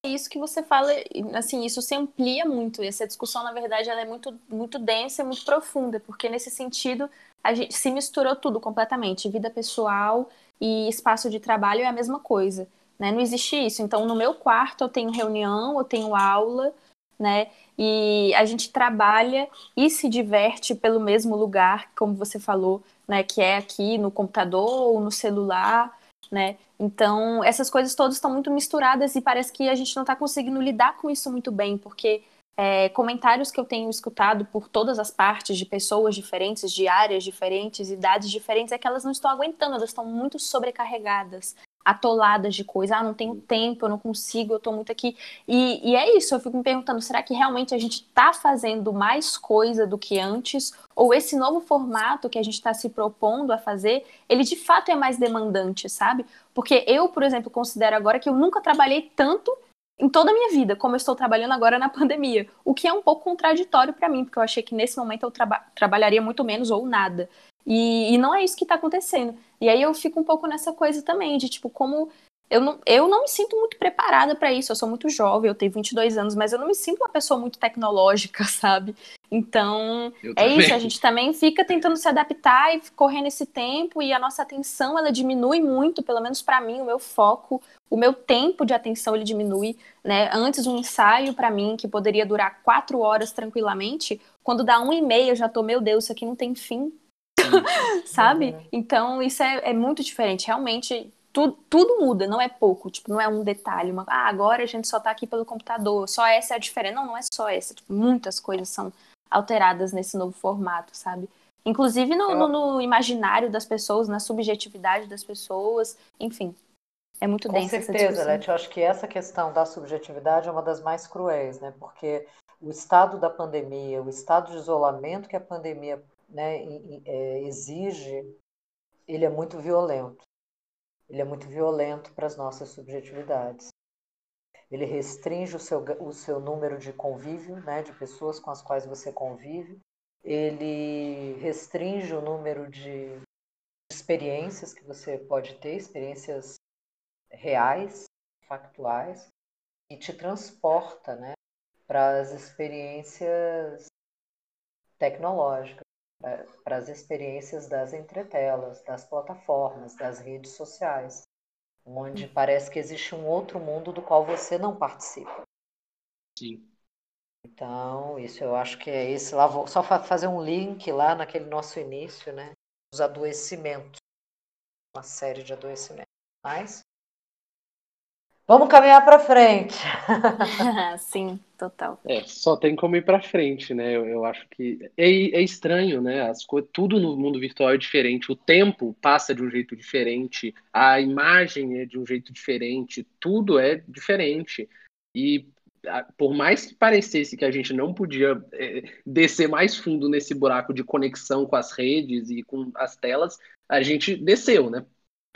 É isso que você fala, assim, isso se amplia muito. Essa discussão, na verdade, ela é muito, muito densa e muito profunda, porque nesse sentido a gente se misturou tudo completamente. Vida pessoal e espaço de trabalho é a mesma coisa. Né? Não existe isso. Então, no meu quarto eu tenho reunião, eu tenho aula, né? E a gente trabalha e se diverte pelo mesmo lugar, como você falou, né? Que é aqui no computador ou no celular, né? Então, essas coisas todas estão muito misturadas e parece que a gente não está conseguindo lidar com isso muito bem, porque é, comentários que eu tenho escutado por todas as partes, de pessoas diferentes, de áreas diferentes, idades diferentes, é que elas não estão aguentando, elas estão muito sobrecarregadas atoladas de coisa, ah, não tenho tempo, eu não consigo, eu tô muito aqui. E, e é isso, eu fico me perguntando, será que realmente a gente tá fazendo mais coisa do que antes? Ou esse novo formato que a gente está se propondo a fazer, ele de fato é mais demandante, sabe? Porque eu, por exemplo, considero agora que eu nunca trabalhei tanto em toda a minha vida, como eu estou trabalhando agora na pandemia. O que é um pouco contraditório para mim, porque eu achei que nesse momento eu traba trabalharia muito menos ou nada. E, e não é isso que está acontecendo. E aí eu fico um pouco nessa coisa também, de tipo, como eu não, eu não me sinto muito preparada para isso. Eu sou muito jovem, eu tenho 22 anos, mas eu não me sinto uma pessoa muito tecnológica, (laughs) sabe? Então, é isso, a gente também fica tentando se adaptar e correr nesse tempo e a nossa atenção ela diminui muito, pelo menos para mim, o meu foco, o meu tempo de atenção ele diminui, né? Antes um ensaio para mim que poderia durar quatro horas tranquilamente, quando dá uma e meia eu já tô, meu Deus, isso aqui não tem fim, (laughs) sabe? Uhum. Então, isso é, é muito diferente. Realmente, tudo, tudo muda, não é pouco. Tipo, não é um detalhe. Uma, ah, agora a gente só tá aqui pelo computador. Só essa é a diferença. Não, não é só essa. Tipo, muitas coisas são alteradas nesse novo formato, sabe? Inclusive no, no, no imaginário das pessoas, na subjetividade das pessoas. Enfim, é muito Com densa certeza, Leti, eu acho que essa questão da subjetividade é uma das mais cruéis, né? Porque o estado da pandemia, o estado de isolamento que a pandemia né, é, exige, ele é muito violento. Ele é muito violento para as nossas subjetividades. Ele restringe o seu, o seu número de convívio, né, de pessoas com as quais você convive. Ele restringe o número de experiências que você pode ter, experiências reais, factuais, e te transporta né, para as experiências tecnológicas para as experiências das entretelas, das plataformas, das redes sociais, onde parece que existe um outro mundo do qual você não participa. Sim. Então, isso eu acho que é esse lá, vou só fazer um link lá naquele nosso início, né? Os adoecimentos uma série de adoecimentos. Mas vamos caminhar para frente. (laughs) (laughs) Sim, total. É, só tem como ir para frente, né? Eu, eu acho que é, é, estranho, né? As coisas, tudo no mundo virtual é diferente. O tempo passa de um jeito diferente, a imagem é de um jeito diferente, tudo é diferente. E por mais que parecesse que a gente não podia é, descer mais fundo nesse buraco de conexão com as redes e com as telas, a gente desceu, né?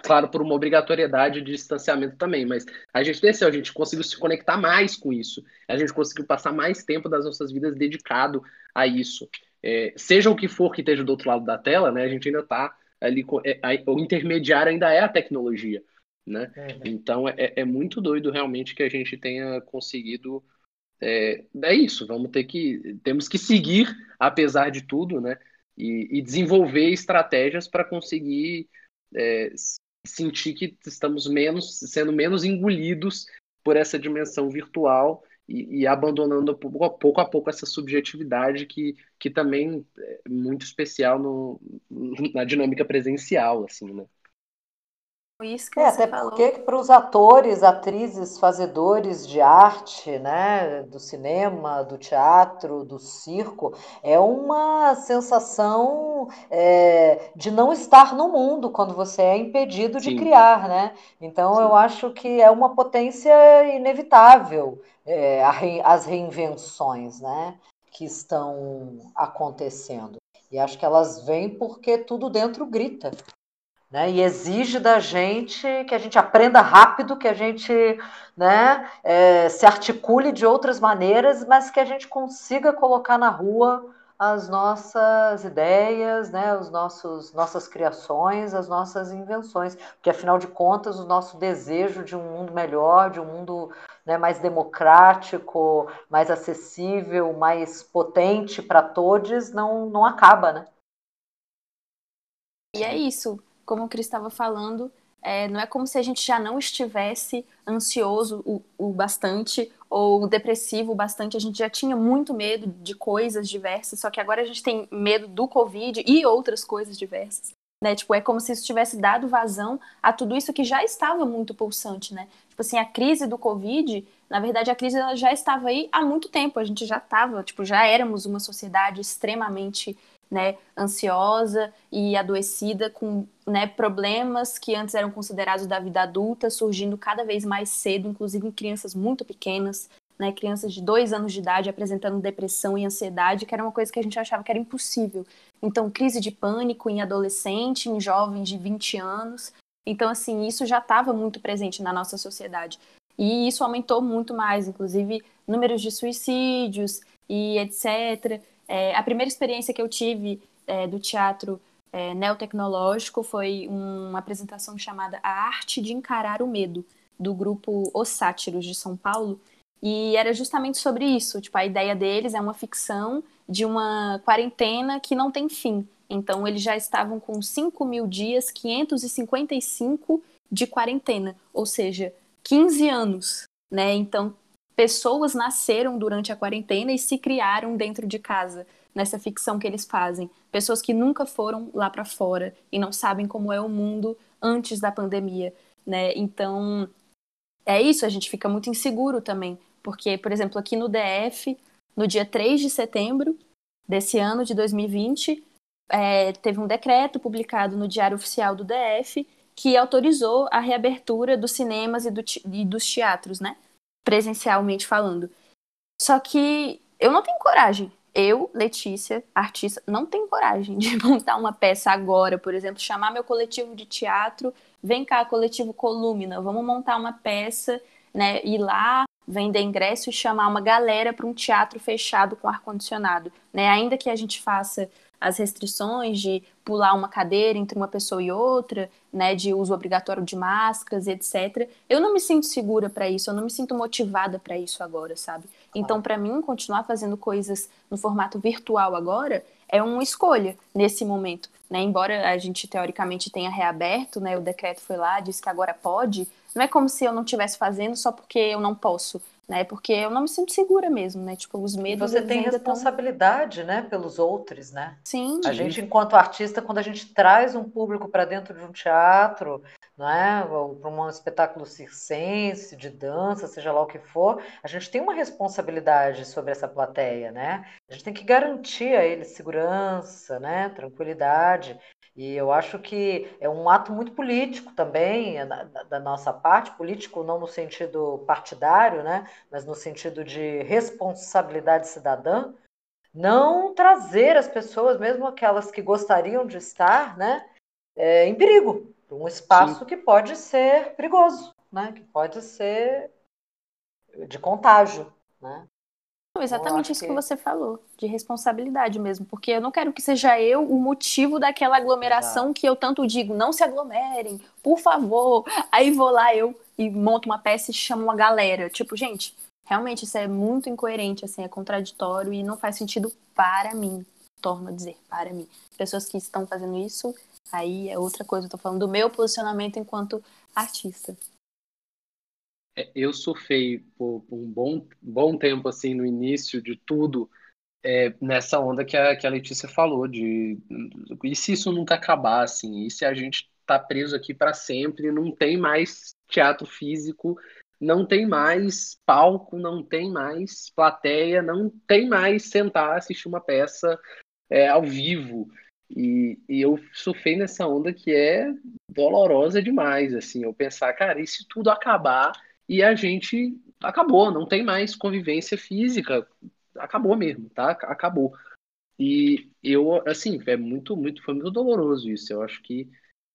Claro, por uma obrigatoriedade de distanciamento também, mas a gente desceu, a gente conseguiu se conectar mais com isso, a gente conseguiu passar mais tempo das nossas vidas dedicado a isso. É, seja o que for que esteja do outro lado da tela, né? A gente ainda está ali, é, o intermediário ainda é a tecnologia né? Uhum. Então é, é muito doido realmente que a gente tenha conseguido. É, é isso, vamos ter que. Temos que seguir, apesar de tudo, né? E, e desenvolver estratégias para conseguir é, sentir que estamos menos sendo menos engolidos por essa dimensão virtual e, e, abandonando pouco a, pouco a pouco essa subjetividade que, que também é muito especial no, na dinâmica presencial, assim, né? Isso que é, até falou. porque para os atores, atrizes, fazedores de arte, né, do cinema, do teatro, do circo, é uma sensação é, de não estar no mundo quando você é impedido Sim. de criar, né? Então Sim. eu acho que é uma potência inevitável é, as reinvenções, né, que estão acontecendo. E acho que elas vêm porque tudo dentro grita né? E exige da gente que a gente aprenda rápido, que a gente né, é, se articule de outras maneiras, mas que a gente consiga colocar na rua as nossas ideias, né, os nossos nossas criações, as nossas invenções, porque afinal de contas o nosso desejo de um mundo melhor, de um mundo né, mais democrático, mais acessível, mais potente para todos, não não acaba, né? E é isso como o Cris estava falando, é, não é como se a gente já não estivesse ansioso o, o bastante ou depressivo o bastante. A gente já tinha muito medo de coisas diversas, só que agora a gente tem medo do Covid e outras coisas diversas. Né? Tipo, é como se isso tivesse dado vazão a tudo isso que já estava muito pulsante, né? Tipo assim, a crise do Covid, na verdade, a crise ela já estava aí há muito tempo. A gente já estava, tipo, já éramos uma sociedade extremamente né, ansiosa e adoecida com né, problemas que antes eram considerados da vida adulta, surgindo cada vez mais cedo, inclusive em crianças muito pequenas, né, crianças de dois anos de idade apresentando depressão e ansiedade, que era uma coisa que a gente achava que era impossível. Então, crise de pânico em adolescente, em jovens de 20 anos. Então, assim, isso já estava muito presente na nossa sociedade. E isso aumentou muito mais, inclusive números de suicídios e etc. É, a primeira experiência que eu tive é, do teatro é, neotecnológico foi uma apresentação chamada A Arte de Encarar o Medo, do grupo Os Sátiros de São Paulo. E era justamente sobre isso. Tipo, a ideia deles é uma ficção de uma quarentena que não tem fim. Então, eles já estavam com 5 mil dias, 555 de quarentena, ou seja, 15 anos, né? Então, pessoas nasceram durante a quarentena e se criaram dentro de casa, nessa ficção que eles fazem. Pessoas que nunca foram lá para fora e não sabem como é o mundo antes da pandemia, né? Então, é isso, a gente fica muito inseguro também, porque, por exemplo, aqui no DF, no dia 3 de setembro desse ano de 2020, é, teve um decreto publicado no Diário Oficial do DF que autorizou a reabertura dos cinemas e, do, e dos teatros, né? Presencialmente falando. Só que eu não tenho coragem. Eu, Letícia, artista, não tenho coragem (laughs) de montar uma peça agora, por exemplo, chamar meu coletivo de teatro, vem cá, coletivo Colúmina, vamos montar uma peça, né, ir lá, vender ingresso e chamar uma galera para um teatro fechado com ar-condicionado, né? Ainda que a gente faça as restrições de pular uma cadeira entre uma pessoa e outra, né, de uso obrigatório de máscaras, etc. Eu não me sinto segura para isso, eu não me sinto motivada para isso agora, sabe? Então, para mim, continuar fazendo coisas no formato virtual agora é uma escolha nesse momento, né? Embora a gente teoricamente tenha reaberto, né, o decreto foi lá, disse que agora pode, não é como se eu não estivesse fazendo só porque eu não posso, né? Porque eu não me sinto segura mesmo, né? Tipo, os medos. Você tem responsabilidade, tão... né, pelos outros, né? Sim. A gente, enquanto artista, quando a gente traz um público para dentro de um teatro, é? Ou para um espetáculo circense, de dança, seja lá o que for, a gente tem uma responsabilidade sobre essa plateia, né? A gente tem que garantir a eles segurança, né? Tranquilidade. E eu acho que é um ato muito político também, da, da, nossa parte, político não no sentido partidário, né, mas no sentido de responsabilidade cidadã, não trazer as pessoas, mesmo aquelas que gostariam de estar, né, é, em perigo, um espaço Sim. que pode ser perigoso, né, que pode ser de contágio, né. Não, exatamente isso que... que... você falou, de responsabilidade mesmo, porque eu não quero que seja eu o motivo daquela aglomeração Exato. que eu tanto digo, não se aglomerem, por favor. Aí vou lá eu e monto uma peça e chamo uma galera. Tipo, gente, realmente isso é muito incoerente, assim, é contraditório e não faz sentido para mim. Torno a dizer, para mim. Pessoas que estão fazendo isso, aí é outra coisa. Eu tô falando do meu posicionamento enquanto artista. É, eu surfei por, um bom, bom tempo, assim, no início de tudo, é, nessa onda que a, que a Letícia falou, de e se isso nunca acabar, assim, e se a gente tá preso aqui para sempre, não tem mais teatro físico, não tem mais palco, não tem mais plateia, não tem mais sentar assistir uma peça é, ao vivo. E, e, eu surfei nessa onda que é dolorosa demais, assim, eu pensar, cara, e se tudo acabar e a gente acabou, não tem mais convivência física, acabou mesmo, tá? Acabou. E eu, assim, é muito, muito, foi muito doloroso isso. Eu acho que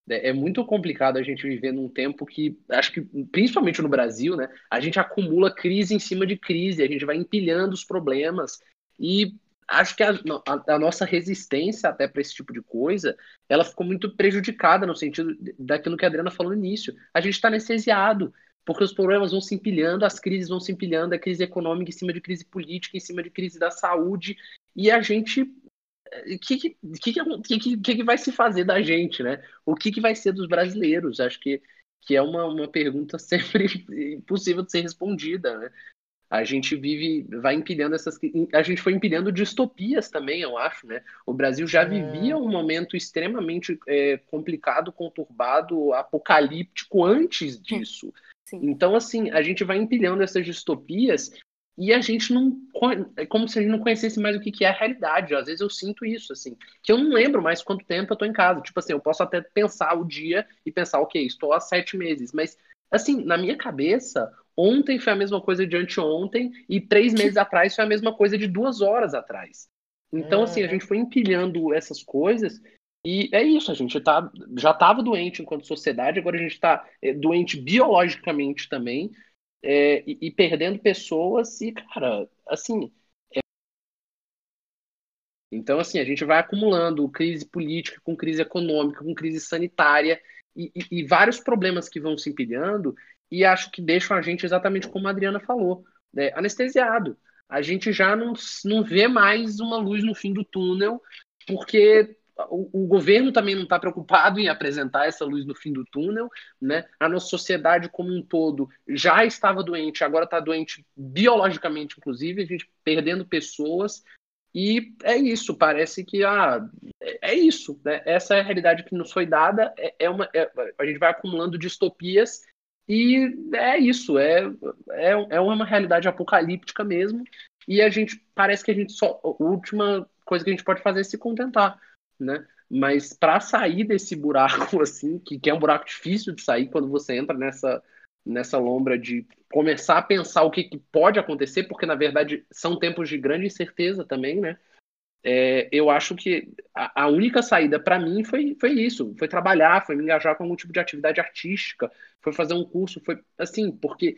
é, é muito complicado a gente viver num tempo que, acho que, principalmente no Brasil, né, a gente acumula crise em cima de crise, a gente vai empilhando os problemas e acho que a, a, a nossa resistência até para esse tipo de coisa, ela ficou muito prejudicada no sentido daquilo que a Adriana falou no início. A gente está anestesiado, porque os problemas vão se empilhando, as crises vão se empilhando, a crise econômica em cima de crise política, em cima de crise da saúde, e a gente. O eh, que, que, que, que, que, vai se fazer da gente, né? O que, que vai ser dos brasileiros? Acho que, que é uma, uma pergunta (laughs) sempre impossível de ser respondida, né? A gente vive, vai empilhando essas. A gente foi empilhando distopias também, eu acho, né? O Brasil já vivia um momento extremamente é, complicado, conturbado, apocalíptico antes disso. Sim. Então, assim, a gente vai empilhando essas distopias e a gente não. É como se a gente não conhecesse mais o que é a realidade. Às vezes eu sinto isso, assim, que eu não lembro mais quanto tempo eu tô em casa. Tipo assim, eu posso até pensar o dia e pensar, ok, estou há sete meses. Mas, assim, na minha cabeça, ontem foi a mesma coisa de anteontem e três meses atrás foi a mesma coisa de duas horas atrás. Então, assim, a gente foi empilhando essas coisas e é isso, a gente tá, já estava doente enquanto sociedade, agora a gente está é, doente biologicamente também, é, e, e, perdendo pessoas, e, cara, assim. É... Então, assim, a gente vai acumulando crise política, com crise econômica, com crise sanitária, e, e, e vários problemas que vão se empilhando, e acho que deixam a gente exatamente como a Adriana falou, né, anestesiado. A gente já não, não vê mais uma luz no fim do túnel, porque o, o, governo também não está preocupado em apresentar essa luz no fim do túnel, né? A nossa sociedade como um todo já estava doente, agora está doente biologicamente, inclusive, a gente perdendo pessoas. E é isso, parece que ah, é, é isso, né? essa é a realidade que nos foi dada. É, é uma, é, a gente vai acumulando distopias e é isso, é, é, é uma realidade apocalíptica mesmo. E a gente parece que a gente só. A última coisa que a gente pode fazer é se contentar né? Mas para sair desse buraco (laughs) assim, que, que é um buraco difícil de sair quando você entra nessa nessa lombra de começar a pensar o que, que pode acontecer, porque na verdade são tempos de grande incerteza também, né? É, eu acho que a, a única saída para mim foi, foi isso, foi trabalhar, foi me engajar com algum tipo de atividade artística, foi fazer um curso, foi assim, porque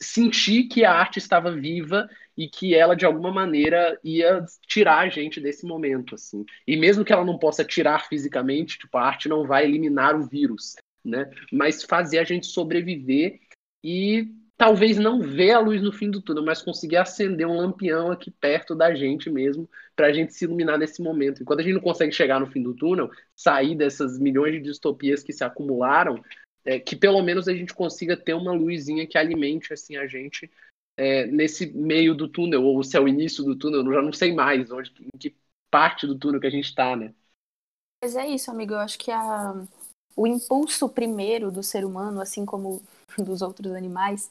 senti que a arte estava viva e que ela de alguma maneira ia tirar a gente desse momento, assim. E mesmo que ela não possa tirar fisicamente, tipo, a arte não vai eliminar o vírus, né? Mas fazer a gente sobreviver e talvez não ver a luz no fim do túnel, mas conseguir acender um lampião aqui perto da gente mesmo, para a gente se iluminar nesse momento. Enquanto a gente não consegue chegar no fim do túnel, sair dessas milhões de distopias que se acumularam, é, que pelo menos a gente consiga ter uma luzinha que alimente assim a gente é, nesse meio do túnel, ou se é o início do túnel, eu já não sei mais onde, em que parte do túnel que a gente está, né? Mas é isso, amigo. Eu acho que a, o impulso primeiro do ser humano, assim como (laughs) dos outros animais,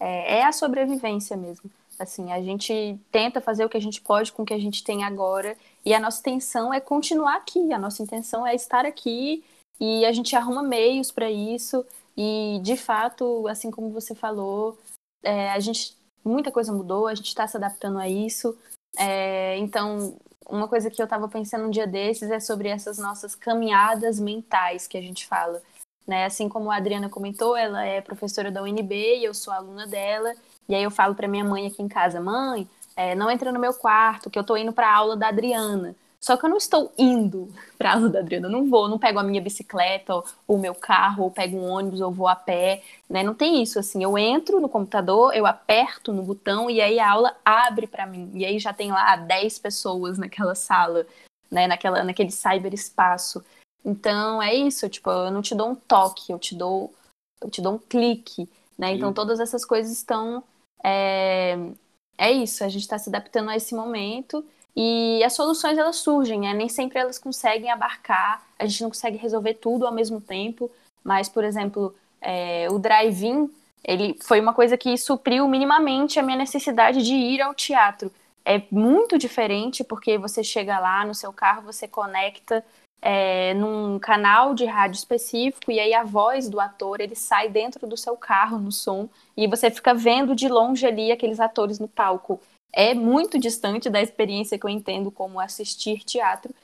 é, é a sobrevivência mesmo. Assim, a gente tenta fazer o que a gente pode com o que a gente tem agora e a nossa intenção é continuar aqui. A nossa intenção é estar aqui e a gente arruma meios para isso. E de fato, assim como você falou, é, a gente muita coisa mudou, a gente está se adaptando a isso. É, então, uma coisa que eu estava pensando um dia desses é sobre essas nossas caminhadas mentais que a gente fala. Né? Assim como a Adriana comentou, ela é professora da UNB e eu sou aluna dela. E aí eu falo para minha mãe aqui em casa, mãe, é, não entra no meu quarto, que eu estou indo para a aula da Adriana. Só que eu não estou indo (laughs) para a aula da Adriana, eu não vou, não pego a minha bicicleta, ou o meu carro, ou pego um ônibus, ou vou a pé, né? Não tem isso, assim, eu entro no computador, eu aperto no botão e aí a aula abre para mim. E aí já tem lá 10 pessoas naquela sala, né, naquela, naquele cyberespaço. Então é isso, tipo, eu não te dou um toque, eu te dou, eu te dou um clique, né? Então todas essas coisas estão é, é isso, a gente está se adaptando a esse momento e as soluções elas surgem, né? nem sempre elas conseguem abarcar, a gente não consegue resolver tudo ao mesmo tempo, mas, por exemplo, é, o drive-in, ele foi uma coisa que supriu minimamente a minha necessidade de ir ao teatro. É muito diferente porque você chega lá no seu carro, você conecta é, num canal de rádio específico e aí a voz do ator ele sai dentro do seu carro no som e você fica vendo de longe ali aqueles atores no palco é muito distante da experiência que eu entendo como assistir teatro.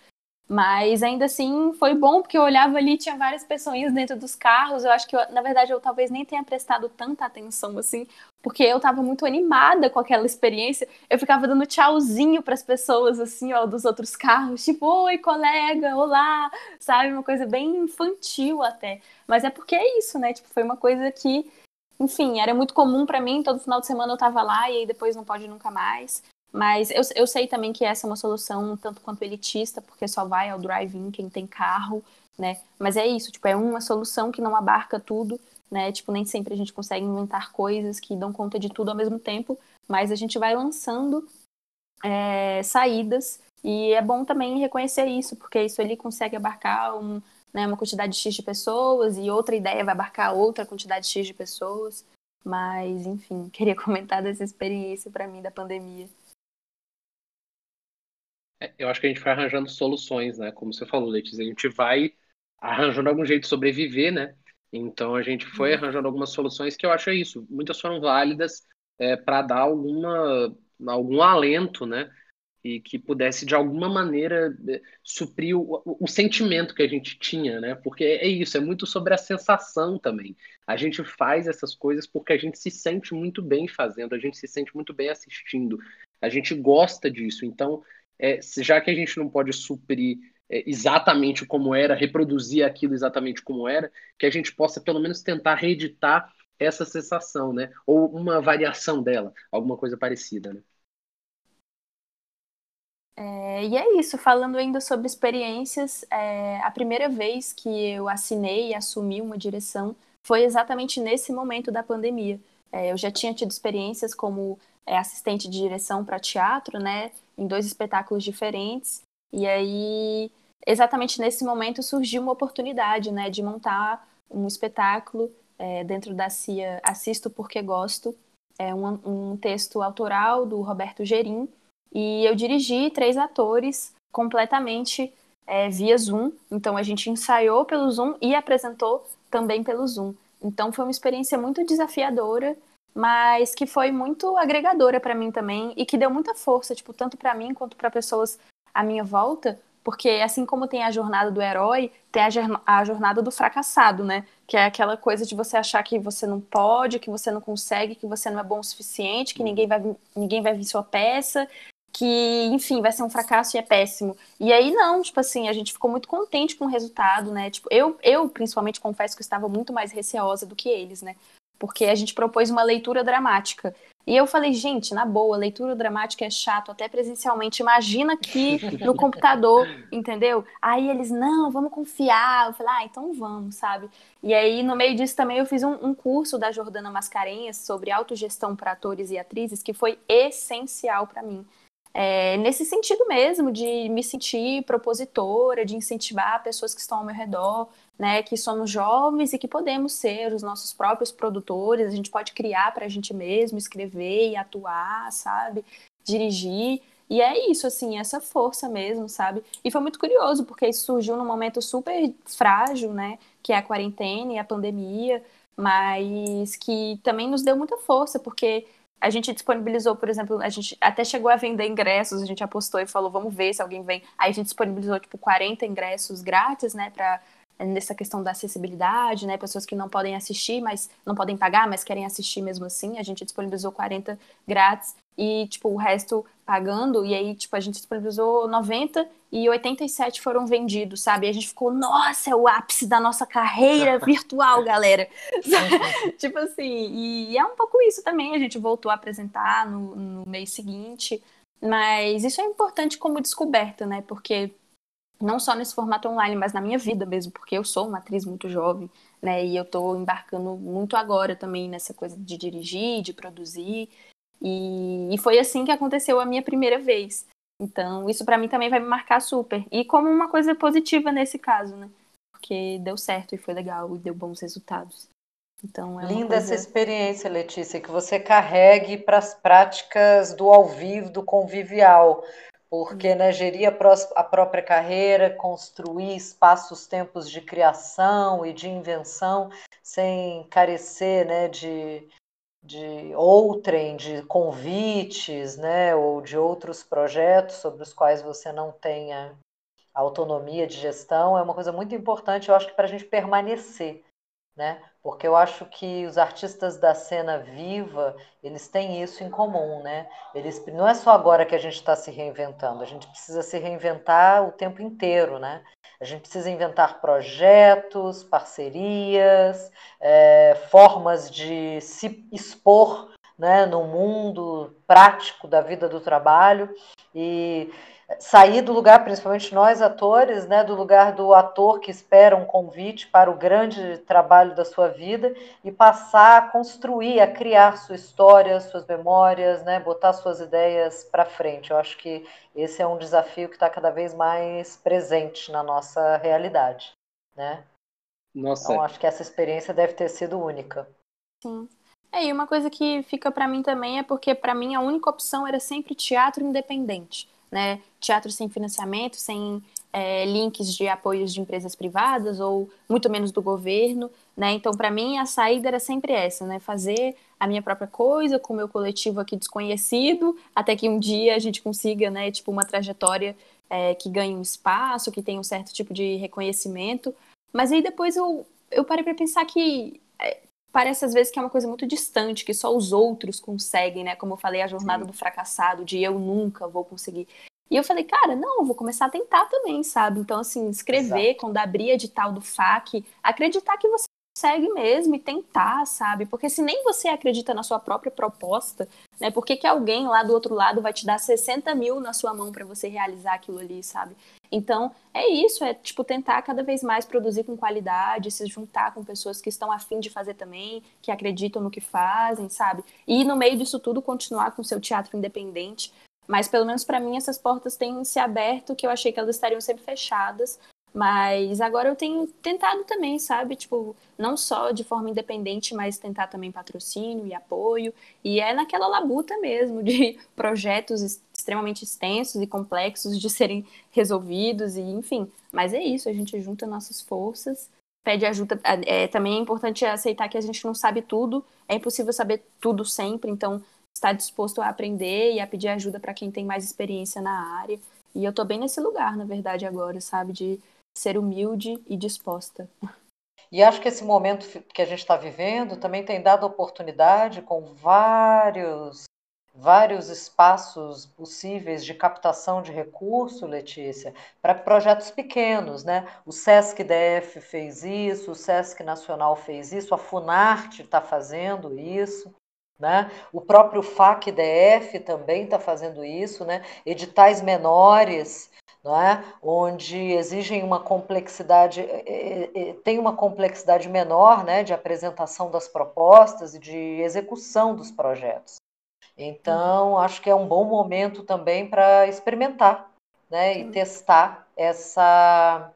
Mas ainda assim foi bom, porque eu olhava ali, tinha várias pessoas dentro dos carros. Eu acho que, eu, na verdade, eu talvez nem tenha prestado tanta atenção assim, porque eu estava muito animada com aquela experiência. Eu ficava dando tchauzinho para as pessoas, assim, ó, dos outros carros, tipo, oi, colega, olá, sabe? Uma coisa bem infantil até. Mas é porque é isso, né? Tipo, foi uma coisa que enfim, era muito comum para mim, todo final de semana eu tava lá e aí depois não pode nunca mais. Mas eu, eu sei também que essa é uma solução tanto quanto elitista, porque só vai ao drive-in quem tem carro, né? Mas é isso, tipo, é uma solução que não abarca tudo, né? Tipo, nem sempre a gente consegue inventar coisas que dão conta de tudo ao mesmo tempo, mas a gente vai lançando é, saídas e é bom também reconhecer isso, porque isso ele consegue abarcar um, né, uma quantidade X de pessoas e outra ideia vai abarcar outra quantidade X de pessoas. Mas, enfim, (laughs) queria comentar dessa experiência para mim da pandemia. É, eu acho que a gente vai arranjando soluções, né? Como você falou, Letícia, a gente vai arranjando algum jeito de sobreviver, né? Então a gente foi uhum. arranjando algumas soluções que eu acho é isso. Muitas foram válidas é, para dar alguma, algum alento, né? e que pudesse de alguma maneira eh, suprir o, o, sentimento que a gente tinha, né? Porque é isso, é muito sobre a sensação também. A gente faz essas coisas porque a gente se sente muito bem fazendo, a gente se sente muito bem assistindo, a gente gosta disso. Então, é, já que a gente não pode suprir é, exatamente como era, reproduzir aquilo exatamente como era, que a gente possa pelo menos tentar reeditar essa sensação, né? Ou uma variação dela, alguma coisa parecida, né? É, e é isso, falando ainda sobre experiências, é, a primeira vez que eu assinei e assumi uma direção foi exatamente nesse momento da pandemia. É, eu já tinha tido experiências como é, assistente de direção para teatro, né, em dois espetáculos diferentes, e aí, exatamente nesse momento, surgiu uma oportunidade né, de montar um espetáculo é, dentro da CIA Assisto Porque Gosto, é um, um texto autoral do Roberto Gerim, e eu dirigi três atores completamente é, via Zoom. Então a gente ensaiou pelo Zoom e apresentou também pelo Zoom. Então foi uma experiência muito desafiadora, mas que foi muito agregadora para mim também e que deu muita força, tipo, tanto para mim quanto para pessoas à minha volta, porque assim como tem a jornada do herói, tem a jornada do fracassado, né? Que é aquela coisa de você achar que você não pode, que você não consegue, que você não é bom o suficiente, que ninguém vai, ninguém vai vir sua peça, que, enfim, vai ser um fracasso e é péssimo. E aí não, tipo assim, a gente ficou muito contente com o resultado, né? Tipo, eu, eu principalmente confesso que eu estava muito mais receosa do que eles, né? porque a gente propôs uma leitura dramática. E eu falei, gente, na boa, leitura dramática é chato, até presencialmente. Imagina aqui (laughs) no computador, entendeu? Aí eles, não, vamos confiar. Eu falei, ah, então vamos, sabe? E aí, no meio disso também, eu fiz um, um curso da Jordana Mascarenhas sobre autogestão para atores e atrizes, que foi essencial para mim. É, nesse sentido mesmo, de me sentir propositora, de incentivar pessoas que estão ao meu redor, né, que somos jovens e que podemos ser os nossos próprios produtores, a gente pode criar para a gente mesmo, escrever e atuar, sabe? Dirigir. E é isso, assim, essa força mesmo, sabe? E foi muito curioso, porque isso surgiu num momento super frágil, né? Que é a quarentena e a pandemia, mas que também nos deu muita força, porque a gente disponibilizou, por exemplo, a gente até chegou a vender ingressos, a gente apostou e falou, vamos ver se alguém vem. Aí a gente disponibilizou, tipo, 40 ingressos grátis, né, para nessa questão da acessibilidade, né, pessoas que não podem assistir, mas não podem pagar, mas querem assistir mesmo assim. A gente disponibilizou 40 grátis e, tipo, o resto pagando, e aí, tipo, a gente disponibilizou 90 e 87 foram vendidos, sabe? E a gente ficou, nossa, é o ápice da nossa carreira (laughs) virtual, galera. (laughs) tipo assim, e é um pouco isso também, a gente voltou a apresentar no, no mês seguinte, mas isso é importante como descoberta, né? Porque não só nesse formato online, mas na minha vida mesmo, porque eu sou uma atriz muito jovem, né? E eu tô embarcando muito agora também nessa coisa de dirigir, de produzir. E, e foi assim que aconteceu a minha primeira vez. Então, isso para mim também vai me marcar super. E como uma coisa positiva nesse caso, né? Porque deu certo e foi legal e deu bons resultados. Então, é Linda coisa... essa experiência, Letícia, que você carregue para as práticas do ao vivo, do convivial, porque né, gerir a, própria carreira, construir espaços, tempos de criação e de invenção, sem carecer né, de, de outrem, de convites, né, ou de outros projetos sobre os quais você não tenha autonomia de gestão, é uma coisa muito importante, eu acho que para a gente permanecer, né? porque eu acho que os artistas da cena viva, eles têm isso em comum, né? Eles não é só agora que a gente está se reinventando, a gente precisa se reinventar o tempo inteiro, né? A gente precisa inventar projetos, parcerias, é, formas de se expor né, no mundo prático da vida do trabalho. E sair do lugar, principalmente nós atores, né, do lugar do ator que espera um convite para o grande trabalho da sua vida e passar a construir, a criar sua história, suas memórias, né, botar suas ideias para frente. Eu acho que esse é um desafio que está cada vez mais presente na nossa realidade, né? Nossa. Então acho que essa experiência deve ter sido única. Sim. É, e uma coisa que fica para mim também é porque para mim a única opção era sempre teatro independente né? Teatro sem financiamento, sem é, links de apoios de empresas privadas ou muito menos do governo, né? Então, para mim, a saída era sempre essa, né? Fazer a minha própria coisa com o meu coletivo aqui desconhecido, até que um dia a gente consiga, né? Tipo, uma trajetória é, que ganhe um espaço, que tenha um certo tipo de reconhecimento. Mas aí depois eu, eu parei para pensar que é, parece às vezes que é uma coisa muito distante, que só os outros conseguem, né? Como eu falei, a jornada Sim. do fracassado, de eu nunca vou conseguir. E eu falei, cara, não, eu vou começar a tentar também, sabe? Então, assim, escrever, Exato. quando abrir edital do FAC, acreditar que você consegue mesmo e tentar, sabe? Porque se nem você acredita na sua própria proposta, né? Por que, que alguém lá do outro lado vai te dar 60 mil na sua mão para você realizar aquilo ali, sabe? Então, é isso, é tipo tentar cada vez mais produzir com qualidade, se juntar com pessoas que estão afim de fazer também, que acreditam no que fazem, sabe? E no meio disso tudo continuar com seu teatro independente. Mas pelo menos para mim essas portas têm se aberto, que eu achei que elas estariam sempre fechadas. Mas agora eu tenho tentado também, sabe? Tipo, não só de forma independente, mas tentar também patrocínio e apoio. E é naquela labuta mesmo de (laughs) projetos extremamente extensos e complexos de serem resolvidos, e enfim. Mas é isso, a gente junta nossas forças, pede ajuda. É, também é importante aceitar que a gente não sabe tudo, é impossível saber tudo sempre, então estar disposto a aprender e a pedir ajuda para quem tem mais experiência na área. E eu tô bem nesse lugar, na verdade, agora, sabe? De ser humilde e disposta. E acho que esse momento que a gente está vivendo também tem dado oportunidade com vários vários espaços possíveis de captação de recurso, Letícia, para projetos pequenos, né? O SESC DF fez isso, o SESC Nacional fez isso, a Funarte está fazendo isso. Né? O próprio FAC DF também está fazendo isso, né? editais menores, é? onde exigem uma complexidade, é, é, tem uma complexidade menor né? de apresentação das propostas e de execução dos projetos. Então, acho que é um bom momento também para experimentar né, e testar essa,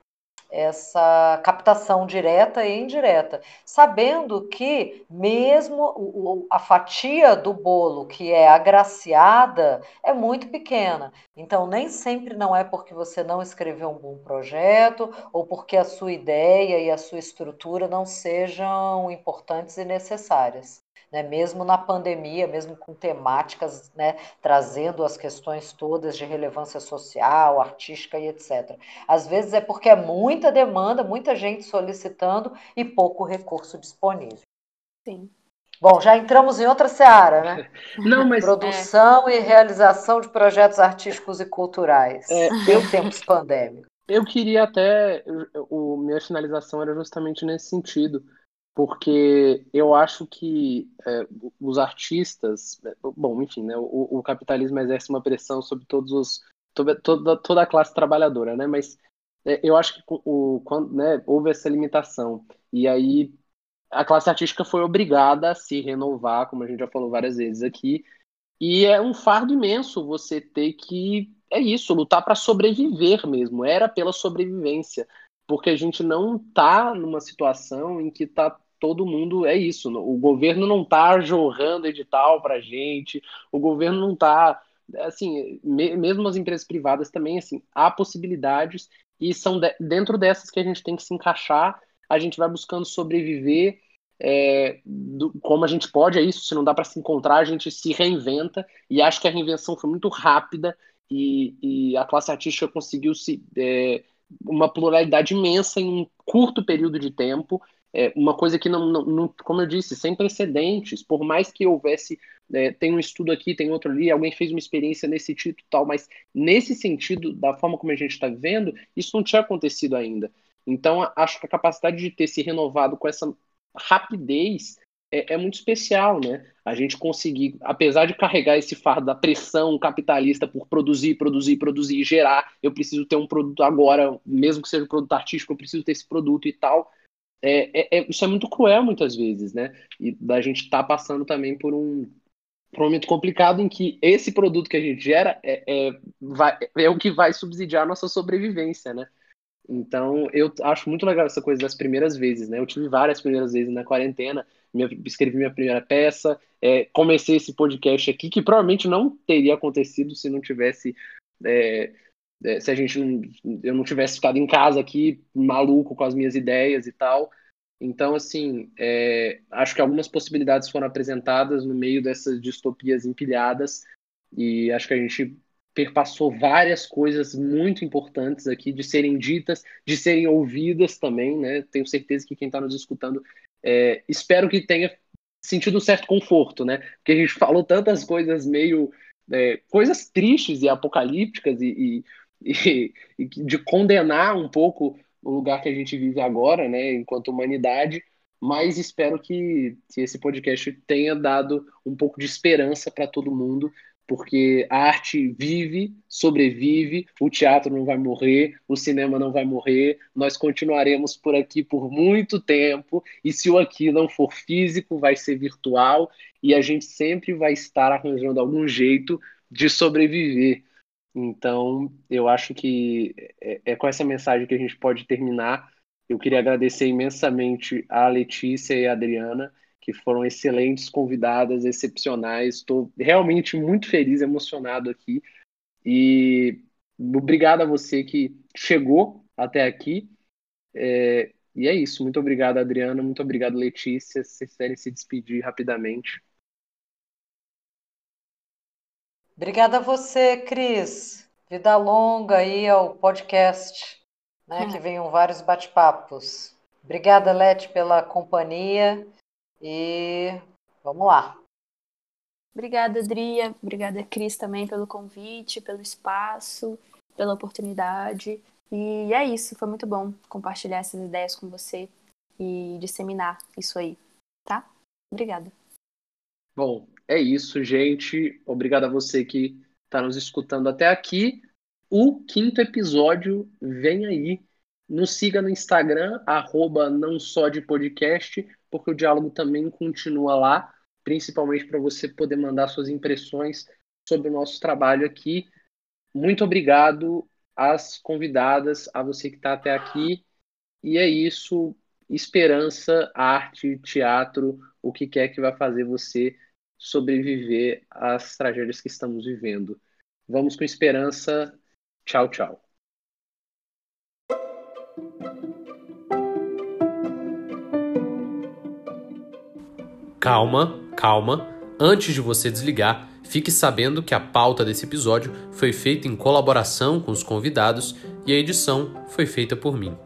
essa captação direta e indireta, sabendo que mesmo a fatia do bolo que é agraciada é muito pequena. Então, nem sempre não é porque você não escreveu um bom projeto ou porque a sua ideia e a sua estrutura não sejam importantes e necessárias né? mesmo na pandemia, mesmo com temáticas né, trazendo as questões todas de relevância social, artística e etc. Às vezes é porque é muita demanda, muita gente solicitando e pouco recurso disponível. Sim. Bom, já entramos em outra seara, né? (laughs) Não, mas produção é... e realização de projetos artísticos e culturais é, em tempos pandêmicos. Eu queria até o minha finalização era justamente nesse sentido porque eu acho que é, os artistas, é, bom, enfim, né, o, o, capitalismo exerce uma pressão sobre todos os toda, toda, toda a classe trabalhadora, né? Mas é, eu acho que o, quando, né, houve essa limitação e aí a classe artística foi obrigada a se renovar, como a gente já falou várias vezes aqui, e é um fardo imenso você ter que é isso, lutar para sobreviver mesmo. Era pela sobrevivência, porque a gente não está numa situação em que está todo mundo é isso. O governo não está jorrando edital para gente, o governo não está assim, mesmo as empresas privadas também assim, há possibilidades e são de, dentro dessas que a gente tem que se encaixar. A gente vai buscando sobreviver é, do, como a gente pode, é isso. Se não dá para se encontrar, a gente se reinventa e acho que a reinvenção foi muito rápida e, e a classe artística conseguiu se é, uma pluralidade imensa em um curto período de tempo é uma coisa que não, não, não, como eu disse, sem precedentes, por mais que houvesse, é, tem um estudo aqui, tem outro ali, alguém fez uma experiência nesse título tal, mas nesse sentido, da forma como a gente está vendo, isso não tinha acontecido ainda. Então, acho que a capacidade de ter se renovado com essa rapidez é, é, muito especial, né? A gente conseguir, apesar de carregar esse fardo da pressão capitalista por produzir, produzir, produzir gerar, eu preciso ter um produto agora, mesmo que seja um produto artístico, eu preciso ter esse produto e tal é, é, é, isso é muito cruel muitas vezes, né? E da gente estar tá passando também por um, por um momento complicado em que esse produto que a gente gera é, é, vai, é o que vai subsidiar a nossa sobrevivência, né? Então, eu acho muito legal essa coisa das primeiras vezes, né? Eu tive várias primeiras vezes na quarentena, minha, escrevi minha primeira peça, é, comecei esse podcast aqui, que provavelmente não teria acontecido se não tivesse é, se a gente eu não tivesse ficado em casa aqui maluco com as minhas ideias e tal. Então, assim, é, acho que algumas possibilidades foram apresentadas no meio dessas distopias empilhadas e acho que a gente perpassou várias coisas muito importantes aqui de serem ditas, de serem ouvidas também, né? Tenho certeza que quem está nos escutando, é, espero que tenha sentido um certo conforto, né? Porque a gente falou tantas coisas meio é, coisas tristes e apocalípticas e, e (laughs) e, e de condenar um pouco o lugar que a gente vive agora, né, enquanto humanidade, mas espero que, que esse podcast tenha dado um pouco de esperança para todo mundo, porque a arte vive, sobrevive, o teatro não vai morrer, o cinema não vai morrer, nós continuaremos por aqui por muito tempo, e se o aqui não for físico, vai ser virtual, e a gente sempre vai estar arranjando algum jeito de sobreviver. Então, eu acho que é, é, com essa mensagem que a gente pode terminar. Eu queria agradecer imensamente a Letícia e a Adriana, que foram excelentes convidadas, excepcionais. Estou realmente muito feliz, emocionado aqui. E obrigado a você que chegou até aqui. É, e é isso. Muito obrigado, Adriana. Muito obrigado, Letícia. Se vocês quiserem se despedir rapidamente. Obrigada a você, Cris. Vida longa aí ao podcast, né? Hum. Que venham vários bate-papos. Obrigada, Lete, pela companhia e vamos lá. Obrigada, Adria. Obrigada, Cris, também pelo convite, pelo espaço, pela oportunidade. E é isso, foi muito bom compartilhar essas ideias com você e disseminar isso aí, tá? Obrigada. Bom, é isso, gente. Obrigado a você que está nos escutando até aqui. O quinto episódio vem aí. Nos siga no Instagram, arroba não só de podcast, porque o diálogo também continua lá, principalmente para você poder mandar suas impressões sobre o nosso trabalho aqui. Muito obrigado às convidadas, a você que está até aqui. E é isso. Esperança, arte, teatro, o que quer que vai fazer você sobreviver às tragédias que estamos vivendo. Vamos com esperança. Tchau, tchau. Calma, calma. Antes de você desligar, fique sabendo que a pauta desse episódio foi feita em colaboração com os convidados e a edição foi feita por mim.